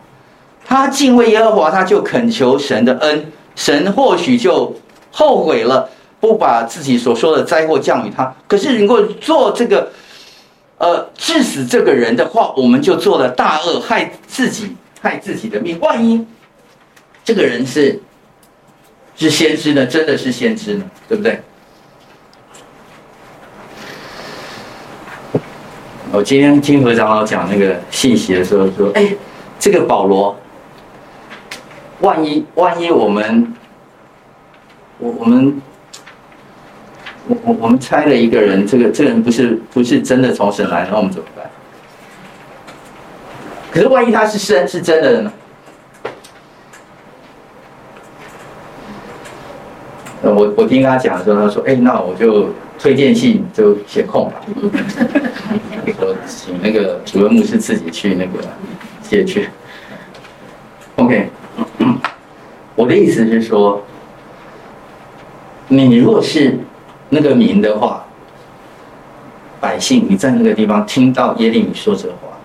他敬畏耶和华，他就恳求神的恩，神或许就后悔了，不把自己所说的灾祸降于他。可是如果做这个，呃，致死这个人的话，我们就做了大恶，害自己，害自己的命。万一这个人是是先知呢？真的是先知呢？对不对？我今天听何长老讲那个信息的时候说：“哎，这个保罗，万一万一我们，我我们，我我我们猜了一个人，这个这个人不是不是真的从神来，那我们怎么办？可是万一他是生是真的呢？我我听他讲的时候，他说：哎，那我就。”推荐信就写空吧，我请那个主任牧师自己去那个写去。OK，我的意思是说，你如果是那个民的话，百姓你在那个地方听到耶利米说这话，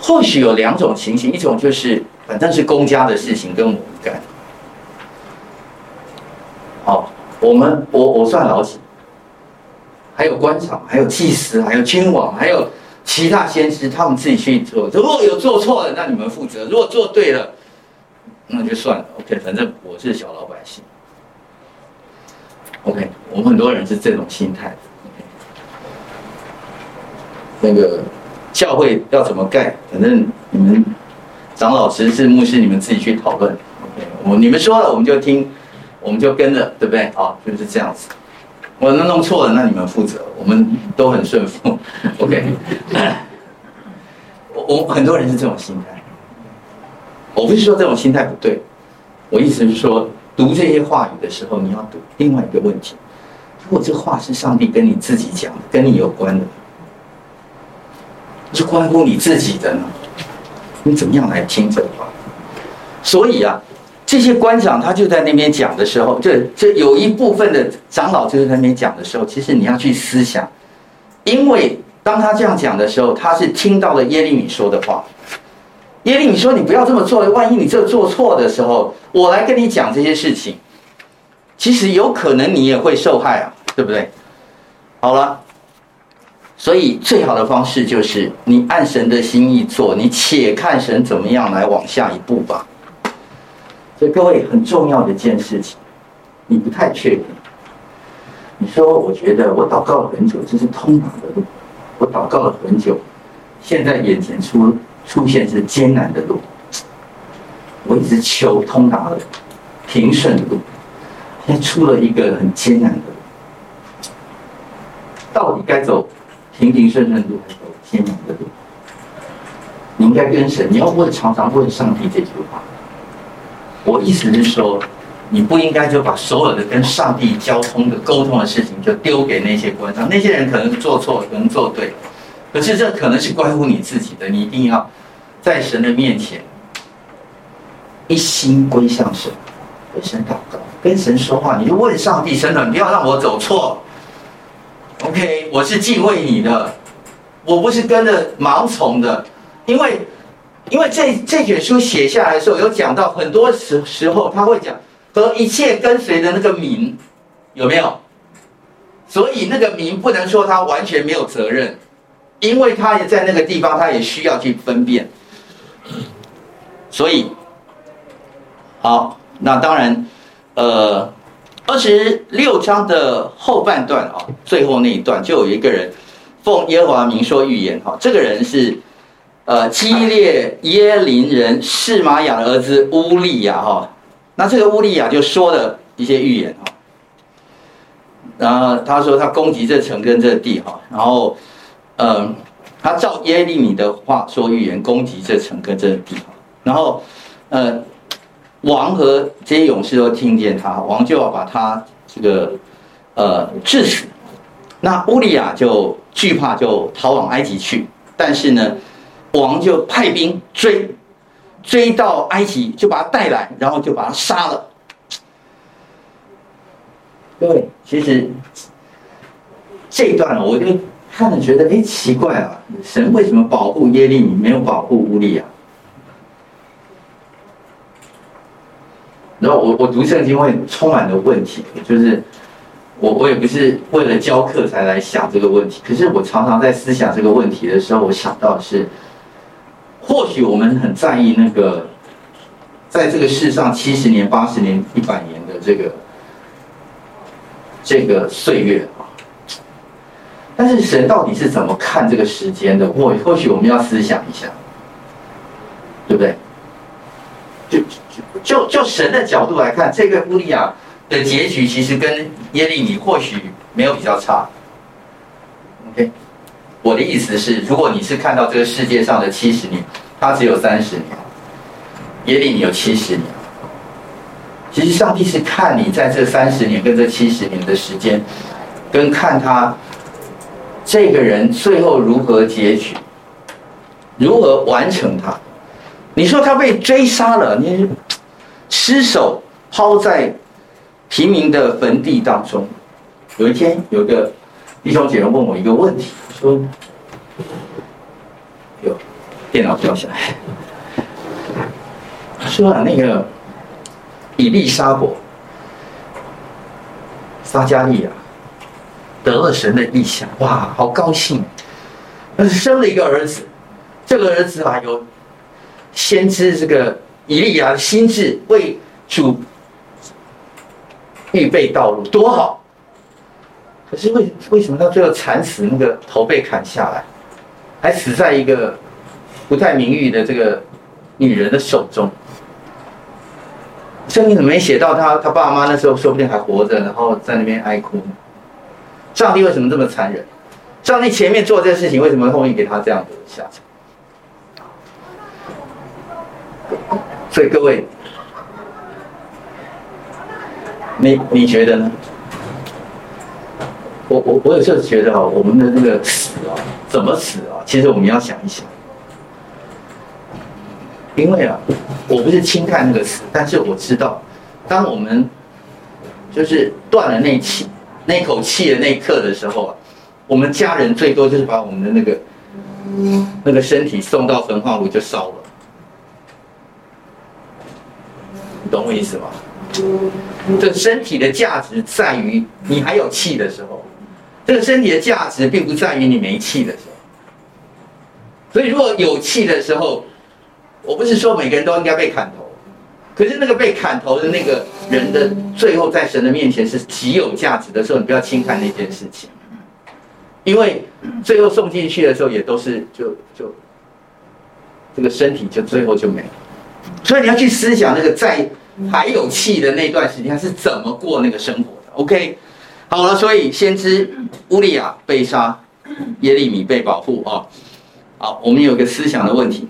或许有两种情形，一种就是反正是公家的事情，跟我无干。好。我们我我算老几？还有官场，还有祭司，还有君王，还有其他先知，他们自己去做。如果有做错了，那你们负责；如果做对了，那就算了。OK，反正我是小老百姓。OK，我们很多人是这种心态。那个教会要怎么盖？反正你们长老、执事、牧师，你们自己去讨论。OK，我你们说了，我们就听。我们就跟着，对不对？好，就是这样子。我那弄错了，那你们负责。我们都很顺服。OK。我我很多人是这种心态。我不是说这种心态不对，我意思是说，读这些话语的时候，你要读另外一个问题：如果这话是上帝跟你自己讲，跟你有关的，是关乎你自己的呢？你怎么样来听这话？所以啊。这些官长他就在那边讲的时候，这这有一部分的长老就在那边讲的时候，其实你要去思想，因为当他这样讲的时候，他是听到了耶利米说的话。耶利你说：“你不要这么做，万一你这做错的时候，我来跟你讲这些事情，其实有可能你也会受害啊，对不对？”好了，所以最好的方式就是你按神的心意做，你且看神怎么样来往下一步吧。所以各位很重要的一件事情，你不太确定，你说，我觉得我祷告了很久，这是通达的路。我祷告了很久，现在眼前出了出现是艰难的路。我一直求通达的平顺的路，现在出了一个很艰难的路。到底该走平平顺顺路，还是走艰难的路？你应该跟神，你要问，常常问上帝这句话。我意思是说。你不应该就把所有的跟上帝交通的沟通的事情就丢给那些官长，那些人可能做错，可能做对，可是这可能是关乎你自己的，你一定要在神的面前一心归向神，跟神祷告，跟神说话，你就问上帝，神啊，你不要让我走错，OK，我是敬畏你的，我不是跟着盲从的，因为因为这这卷书写下来的时候，有讲到很多时时候他会讲。和一切跟随的那个民，有没有？所以那个民不能说他完全没有责任，因为他也在那个地方，他也需要去分辨。所以，好，那当然，呃，二十六章的后半段啊，最后那一段就有一个人奉耶和华明说预言哈，这个人是呃基列耶林人示玛雅的儿子乌利亚哈。那这个乌利亚就说了一些预言哈，然后他说他攻击这城跟这地哈，然后，嗯，他照耶利米的话说预言攻击这城跟这地方，然后，呃，王和这些勇士都听见他，王就要把他这个呃治死，那乌利亚就惧怕，就逃往埃及去，但是呢，王就派兵追。追到埃及，就把他带来，然后就把他杀了。各位，其实这一段我就看了，觉得哎，奇怪啊，神为什么保护耶利米，没有保护乌利亚？然后我我读圣经会充满了问题，就是我我也不是为了教课才来想这个问题，可是我常常在思想这个问题的时候，我想到的是。或许我们很在意那个，在这个世上七十年、八十年、一百年的这个这个岁月，但是神到底是怎么看这个时间的？或或许我们要思想一下，对不对？就就就神的角度来看，这个乌利亚的结局其实跟耶利米或许没有比较差。OK。我的意思是，如果你是看到这个世界上的七十年，他只有三十年，耶利米有七十年。其实上帝是看你在这三十年跟这七十年的时间，跟看他这个人最后如何结局，如何完成他。你说他被追杀了，你尸首抛在平民的坟地当中。有一天，有个弟兄姐妹问我一个问题。说，有电脑掉下来。说啊，那个以利沙伯、撒迦利亚得了神的异象，哇，好高兴！但是生了一个儿子，这个儿子啊，有先知这个以利亚的心智，为主预备道路，多好！可是为为什么到最后惨死？那个头被砍下来，还死在一个不太名誉的这个女人的手中。圣经怎么没写到他他爸妈那时候说不定还活着，然后在那边哀哭？上帝为什么这么残忍？上帝前面做这个事情，为什么后面给他这样的下场？所以各位，你你觉得呢？我我我有时候觉得啊，我们的那个死啊，怎么死啊？其实我们要想一想，因为啊，我不是轻看那个死，但是我知道，当我们就是断了那气、那口气的那一刻的时候啊，我们家人最多就是把我们的那个那个身体送到焚化炉就烧了，你懂我意思吗？这身体的价值在于你还有气的时候。这个身体的价值并不在于你没气的时候，所以如果有气的时候，我不是说每个人都应该被砍头，可是那个被砍头的那个人的最后在神的面前是极有价值的时候，你不要轻看那件事情，因为最后送进去的时候也都是就就这个身体就最后就没了，所以你要去思想那个在还有气的那段时间是怎么过那个生活的。OK，好了，所以先知乌利亚被杀，耶利米被保护啊。好，我们有个思想的问题。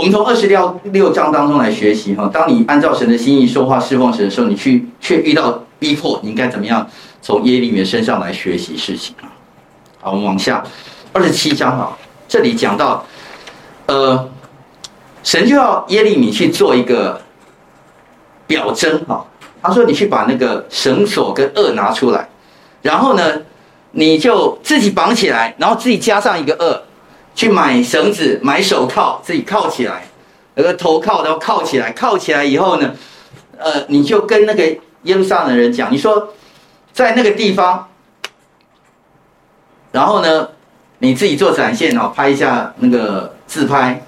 我们从二十六六章当中来学习哈，当你按照神的心意说话侍奉神的时候，你去却遇到逼迫，你应该怎么样从耶利米身上来学习事情啊？好，我们往下二十七章哈，这里讲到，呃，神就要耶利米去做一个表征哈，他说你去把那个绳索跟轭拿出来，然后呢，你就自己绑起来，然后自己加上一个轭。去买绳子，买手铐，自己铐起来，那个头铐都铐起来，铐起来以后呢，呃，你就跟那个耶路撒冷的人讲，你说在那个地方，然后呢，你自己做展现哦，拍一下那个自拍，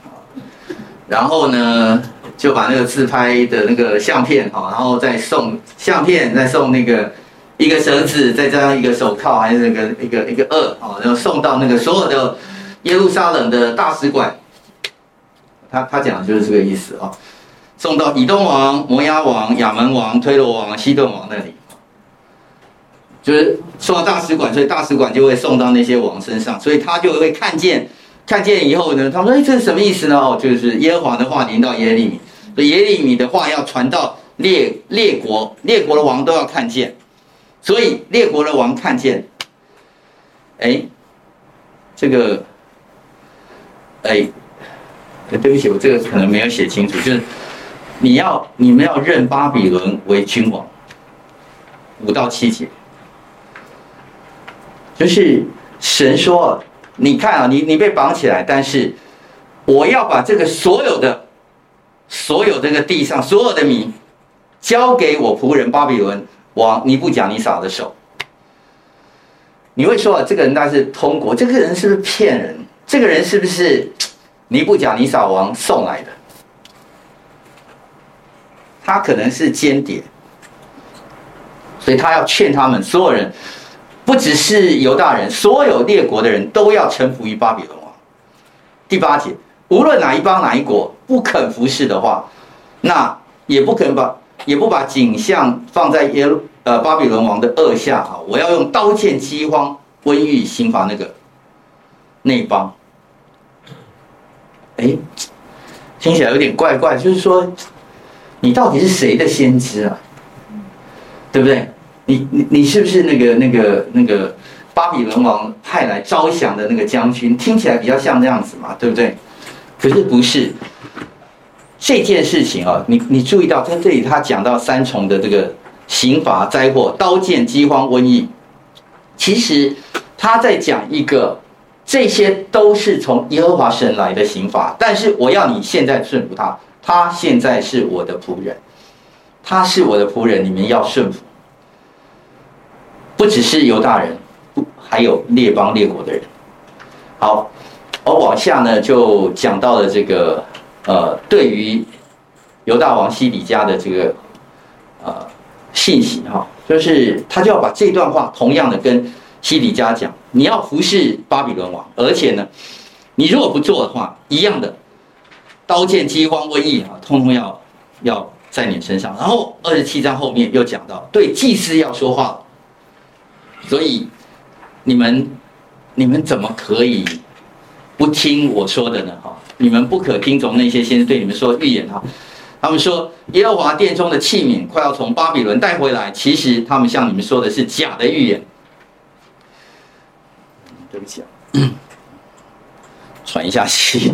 然后呢，就把那个自拍的那个相片哦，然后再送相片，再送那个一个绳子，再加上一个手铐，还是那个一个一个二哦，然后送到那个所有的。耶路撒冷的大使馆，他他讲的就是这个意思啊，送到以东王、摩押王、亚门王、推罗王、西顿王那里，就是送到大使馆，所以大使馆就会送到那些王身上，所以他就会看见，看见以后呢，他说：“哎，这是什么意思呢？”哦，就是耶和华的话临到耶利米，所以耶利米的话要传到列列国，列国的王都要看见，所以列国的王看见，哎，这个。哎，对不起，我这个可能没有写清楚，就是你要你们要认巴比伦为君王，五到七节，就是神说，你看啊，你你被绑起来，但是我要把这个所有的所有这个地上所有的米交给我仆人巴比伦王尼布甲尼撒的手。你会说啊，这个人他是通国，这个人是不是骗人？这个人是不是尼布甲尼撒王送来的？他可能是间谍，所以他要劝他们所有人，不只是犹大人，所有列国的人都要臣服于巴比伦王。第八节，无论哪一邦哪一国不肯服侍的话，那也不肯把也不把景象放在耶路呃巴比伦王的轭下啊！我要用刀剑、饥荒、瘟疫刑罚那个那帮。哎，听起来有点怪怪，就是说，你到底是谁的先知啊？对不对？你你你是不是那个那个那个巴比伦王派来招降的那个将军？听起来比较像这样子嘛，对不对？可是不是这件事情啊！你你注意到在这里，他讲到三重的这个刑罚灾祸：刀剑、饥荒、瘟疫。其实他在讲一个。这些都是从耶和华神来的刑罚，但是我要你现在顺服他，他现在是我的仆人，他是我的仆人，你们要顺服。不只是犹大人，不还有列邦列国的人。好，我往下呢就讲到了这个呃，对于犹大王西底家的这个呃信息哈，就是他就要把这段话同样的跟。西底家讲，你要服侍巴比伦王，而且呢，你如果不做的话，一样的刀剑、饥荒、瘟疫啊，通通要要在你身上。然后二十七章后面又讲到，对祭司要说话，所以你们你们怎么可以不听我说的呢？哈，你们不可听从那些先知对你们说预言哈。他们说耶和华殿中的器皿快要从巴比伦带回来，其实他们向你们说的是假的预言。喘一下气。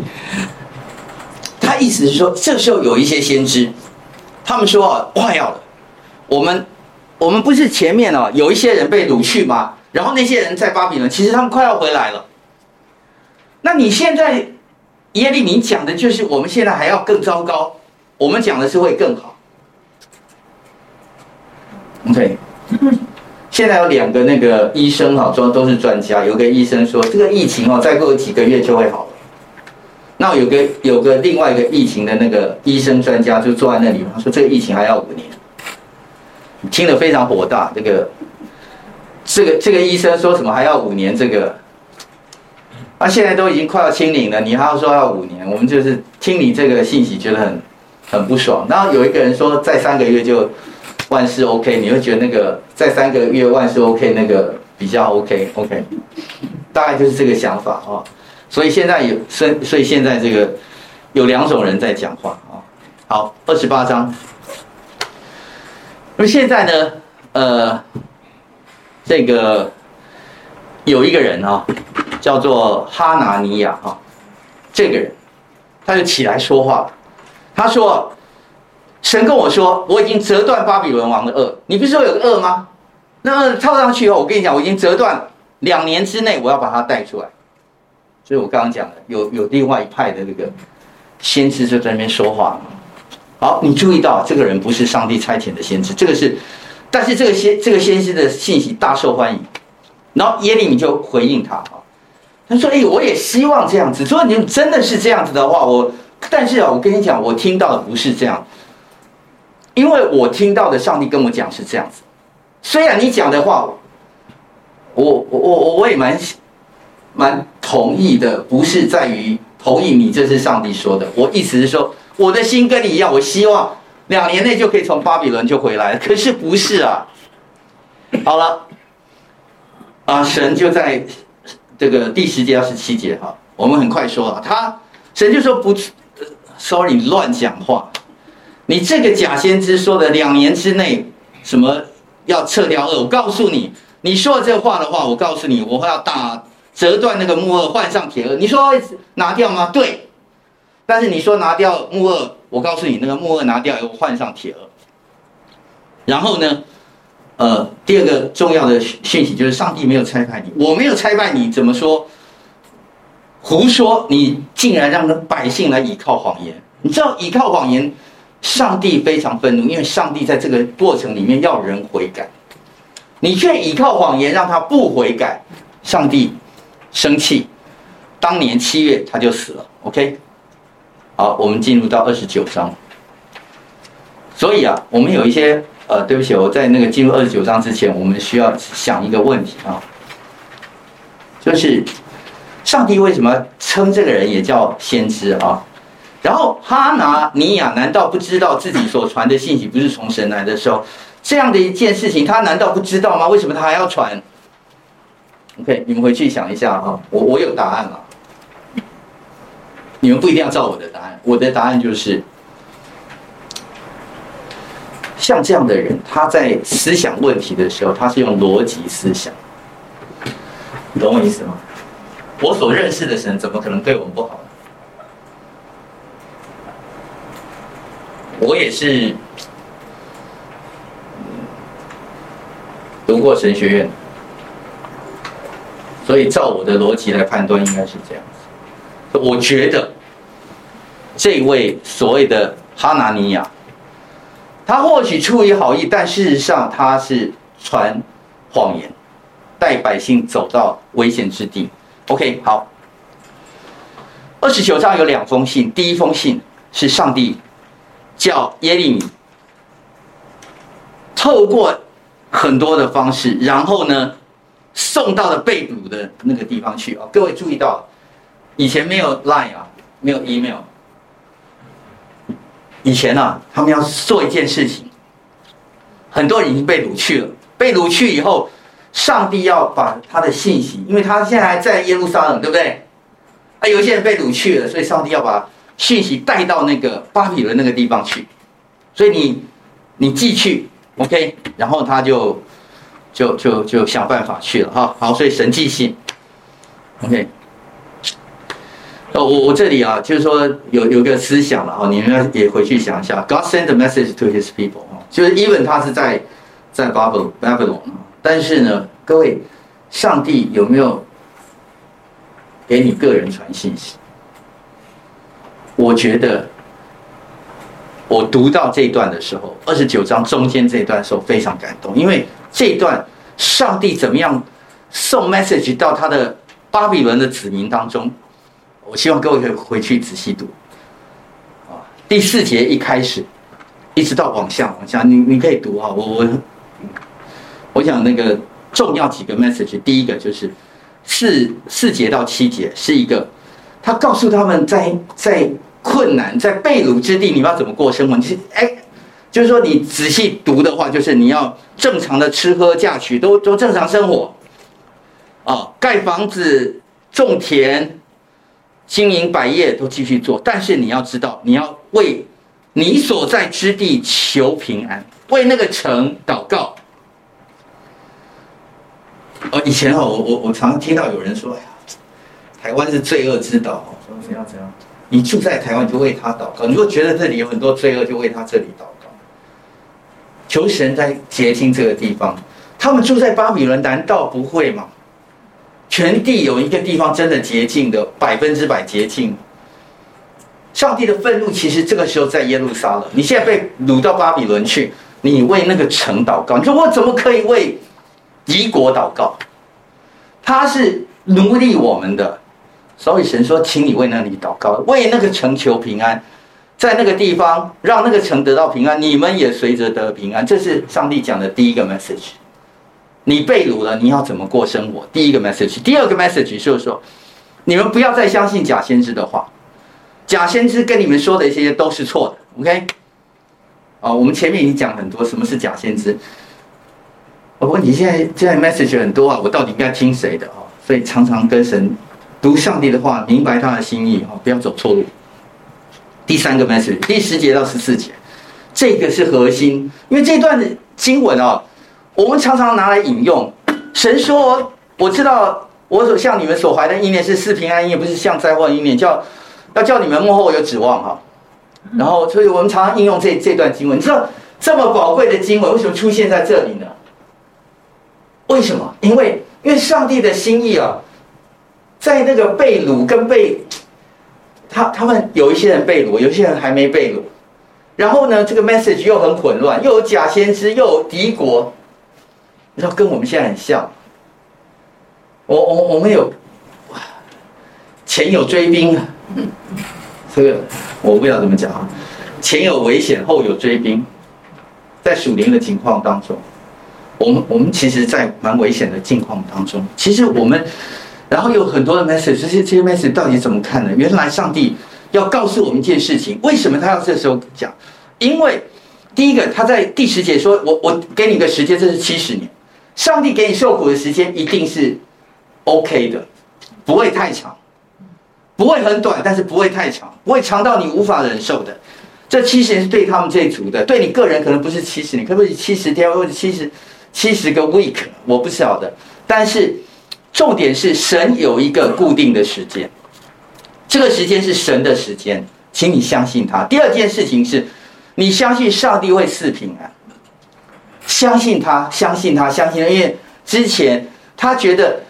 他意思是说，这时候有一些先知，他们说啊，快要了。我们我们不是前面哦，有一些人被掳去吗？然后那些人在巴比伦，其实他们快要回来了。那你现在耶利米讲的就是，我们现在还要更糟糕。我们讲的是会更好。OK。现在有两个那个医生哈，都都是专家。有个医生说，这个疫情哦，再过几个月就会好了。那有个有个另外一个疫情的那个医生专家就坐在那里，他说这个疫情还要五年，听得非常火大。这个这个这个医生说什么还要五年？这个，啊现在都已经快要清零了，你还要说要五年？我们就是听你这个信息觉得很很不爽。然后有一个人说再三个月就万事 OK，你会觉得那个再三个月万事 OK 那个比较 OK OK，大概就是这个想法啊。所以现在有，所所以现在这个有两种人在讲话啊。好，二十八章。那么现在呢，呃，这个有一个人啊，叫做哈拿尼亚啊，这个人他就起来说话。他说：“神跟我说，我已经折断巴比伦王的恶。你不是说有个轭吗？那套上去以后，我跟你讲，我已经折断，两年之内我要把它带出来。”所以我刚刚讲的，有有另外一派的那个先知就在那边说话。好，你注意到这个人不是上帝差遣的先知，这个是，但是这个先这个先知的信息大受欢迎。然后耶利米就回应他啊，他说：“哎，我也希望这样子。说你真的是这样子的话，我但是啊，我跟你讲，我听到的不是这样，因为我听到的上帝跟我讲是这样子。虽然你讲的话，我我我我也蛮。”蛮同意的，不是在于同意你这是上帝说的。我意思是说，我的心跟你一样，我希望两年内就可以从巴比伦就回来。可是不是啊。好了，啊，神就在这个第十节二十七节哈，我们很快说啊，他神就说不，sorry，乱讲话。你这个假先知说的两年之内什么要撤掉轭，我告诉你，你说这话的话，我告诉你，我会要打。折断那个木二，换上铁二。你说拿掉吗？对。但是你说拿掉木二，我告诉你，那个木二拿掉以后换上铁二。然后呢，呃，第二个重要的讯息就是上帝没有拆派你，我没有拆派你，怎么说？胡说！你竟然让百姓来倚靠谎言。你知道倚靠谎言，上帝非常愤怒，因为上帝在这个过程里面要人悔改，你却依靠谎言让他不悔改，上帝。生气，当年七月他就死了。OK，好，我们进入到二十九章。所以啊，我们有一些呃，对不起，我在那个进入二十九章之前，我们需要想一个问题啊，就是上帝为什么称这个人也叫先知啊？然后哈拿尼亚难道不知道自己所传的信息不是从神来的时候，这样的一件事情，他难道不知道吗？为什么他还要传？OK，你们回去想一下哈，我我有答案了。你们不一定要照我的答案，我的答案就是，像这样的人，他在思想问题的时候，他是用逻辑思想。懂我意思吗？我所认识的神，怎么可能对我们不好？我也是读过神学院。所以，照我的逻辑来判断，应该是这样子。我觉得，这位所谓的哈拿尼亚，他或许出于好意，但事实上他是传谎言，带百姓走到危险之地。OK，好。二十九章有两封信，第一封信是上帝叫耶利米透过很多的方式，然后呢，送到了被掳的那个地方去啊！各位注意到，以前没有 Line 啊，没有 email。以前呢、啊，他们要做一件事情，很多人已经被掳去了。被掳去以后，上帝要把他的信息，因为他现在还在耶路撒冷，对不对？啊，有些人被掳去了，所以上帝要把信息带到那个巴比伦那个地方去。所以你你寄去，OK，然后他就。就就就想办法去了哈，好，所以神寄信，OK。哦，我我这里啊，就是说有有个思想了哈，你们也回去想一下，God sent a message to His people，就是 even 他是在在 Babylon Babylon，但是呢，各位，上帝有没有给你个人传信息？我觉得我读到这一段的时候，二十九章中间这一段的时候非常感动，因为。这一段，上帝怎么样送 message 到他的巴比伦的子民当中？我希望各位可以回去仔细读。啊，第四节一开始，一直到往下往下，你你可以读啊。我我我想那个重要几个 message，第一个就是四四节到七节是一个，他告诉他们在在困难在被掳之地，你要怎么过生活？其实哎。就是说，你仔细读的话，就是你要正常的吃喝嫁娶，都都正常生活，啊，盖房子、种田、经营百业都继续做。但是你要知道，你要为你所在之地求平安，为那个城祷告。哦，以前哦，我我我常常听到有人说：“哎呀，台湾是罪恶之岛。”说怎样怎样？你住在台湾，就为他祷告。你如果觉得这里有很多罪恶，就为他这里祷告。求神在洁净这个地方，他们住在巴比伦，难道不会吗？全地有一个地方真的洁净的，百分之百洁净。上帝的愤怒其实这个时候在耶路撒冷，你现在被掳到巴比伦去，你为那个城祷告，你说我怎么可以为敌国祷告？他是奴隶我们的，所以神说，请你为那里祷告，为那个城求平安。在那个地方，让那个城得到平安，你们也随着得平安。这是上帝讲的第一个 message。你被掳了，你要怎么过生活？第一个 message。第二个 message 就是说，你们不要再相信假先知的话，假先知跟你们说的一些都是错的。OK？啊，我们前面已经讲很多什么是假先知。我问你现在现在 message 很多啊，我到底应该听谁的啊？所以常常跟神读上帝的话，明白他的心意啊，不要走错路。第三个 message，第十节到十四节，这个是核心，因为这段经文哦，我们常常拿来引用。神说：“我知道我所向你们所怀的意念是赐平安意，不是像灾祸意念，叫要叫你们幕后有指望哈。”然后，所以我们常常应用这这段经文。你知道这么宝贵的经文为什么出现在这里呢？为什么？因为因为上帝的心意啊，在那个被掳跟被。他他们有一些人被掳，有些人还没被掳，然后呢，这个 message 又很混乱，又有假先知，又有敌国，你知道跟我们现在很像。我我我们有前有追兵，这个我不知道怎么讲啊，前有危险，后有追兵，在属灵的情况当中，我们我们其实，在蛮危险的境况当中，其实我们。然后有很多的 message，这些这些 message 到底怎么看呢？原来上帝要告诉我们一件事情，为什么他要这时候讲？因为第一个，他在第十节说：“我我给你个时间，这是七十年。上帝给你受苦的时间一定是 OK 的，不会太长，不会很短，但是不会太长，不会长到你无法忍受的。这七十年是对他们这一族的，对你个人可能不是七十年，可不可以七十天或者七十七十个 week，我不晓得，但是。”重点是神有一个固定的时间，这个时间是神的时间，请你相信他。第二件事情是，你相信上帝会赐平安，相信他，相信他，相信他。因为之前他觉得，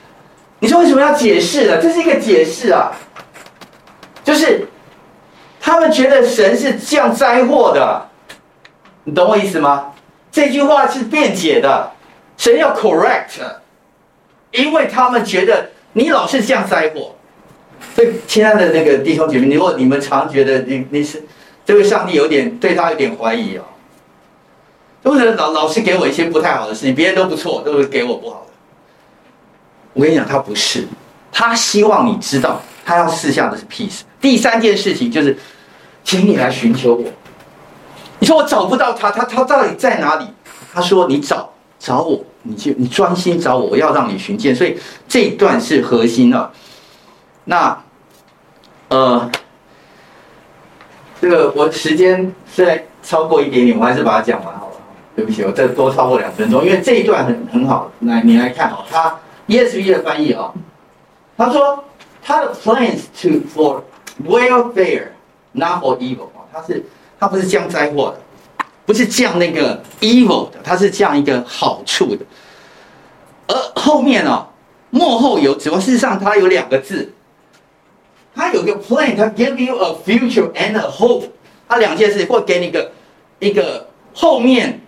你说为什么要解释呢？这是一个解释啊，就是他们觉得神是降灾祸的，你懂我意思吗？这句话是辩解的，神要 correct。因为他们觉得你老是降灾祸，所以亲爱的那个弟兄姐妹，如果你们常觉得你你是这位上帝有点对他有点怀疑哦，或者老老是给我一些不太好的事情，别人都不错，都是给我不好的。我跟你讲，他不是，他希望你知道，他要赐下的是 peace。第三件事情就是，请你来寻求我。你说我找不到他，他他到底在哪里？他说你找找我。你就你专心找我，我要让你寻见，所以这一段是核心的。那，呃，这个我时间虽然超过一点点，我还是把它讲完好了。对不起，我再多超过两分钟，因为这一段很很好。来，你来看哦，他 ESV 的翻译啊，他说他的 plans to for welfare not for evil 啊，他是他不是降灾祸的。不是降那个 evil 的，它是降一个好处的。而后面哦，幕后有指望。事实上，它有两个字，它有个 plan，它 give you a future and a hope。它两件事会给你一个一个后面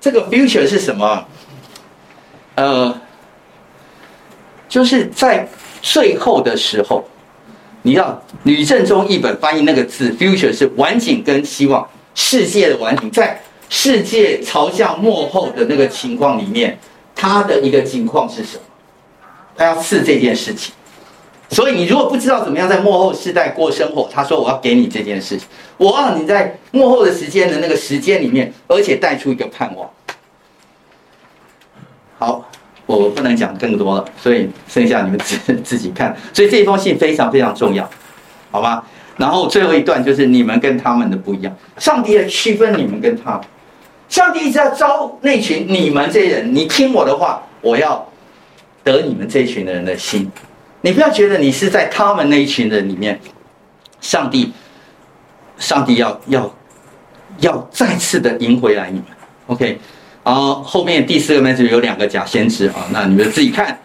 这个 future 是什么？呃，就是在最后的时候，你要吕正中译本翻译那个字 “future” 是晚景跟希望，世界的晚景，在世界朝向幕后的那个情况里面，他的一个情况是什么？他要赐这件事情。所以你如果不知道怎么样在幕后世代过生活，他说我要给你这件事情，我让你在幕后的时间的那个时间里面，而且带出一个盼望。好。我不能讲更多了，所以剩下你们自自己看。所以这封信非常非常重要，好吗？然后最后一段就是你们跟他们的不一样，上帝来区分你们跟他。上帝一直要招那群你们这些人，你听我的话，我要得你们这一群的人的心。你不要觉得你是在他们那一群人里面，上帝，上帝要要要再次的赢回来你们。OK。然后后面第四个 message 有两个假先知啊，那你们自己看。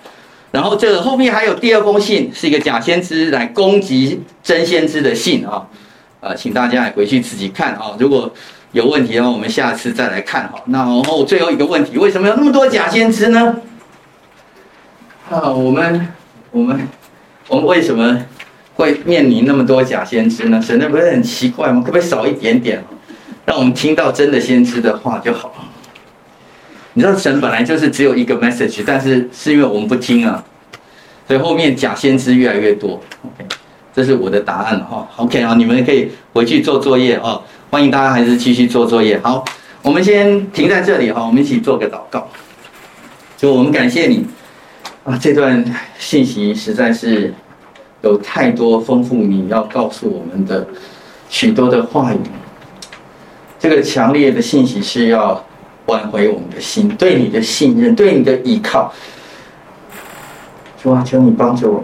然后这个后面还有第二封信，是一个假先知来攻击真先知的信啊，呃，请大家也回去自己看啊。如果有问题的话，我们下次再来看哈。那然后最后一个问题，为什么有那么多假先知呢？啊，我们我们我们为什么会面临那么多假先知呢？神的不是很奇怪吗？可不可以少一点点，让我们听到真的先知的话就好。你知道神本来就是只有一个 message，但是是因为我们不听啊，所以后面假先知越来越多。OK，这是我的答案哈。OK 啊，你们可以回去做作业哦。欢迎大家还是继续做作业。好，我们先停在这里哈，我们一起做个祷告。就我们感谢你啊，这段信息实在是有太多丰富你要告诉我们的许多的话语。这个强烈的信息是要。挽回我们的心，对你的信任，对你的依靠。主啊，求你帮助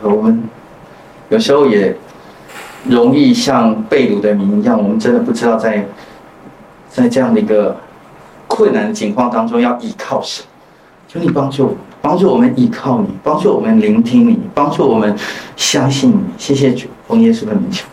我们。我们有时候也容易像被掳的民一样，我们真的不知道在在这样的一个困难的情况当中要依靠谁。求你帮助我们，帮助我们依靠你，帮助我们聆听你，帮助我们相信你。谢谢主，奉耶稣的名求。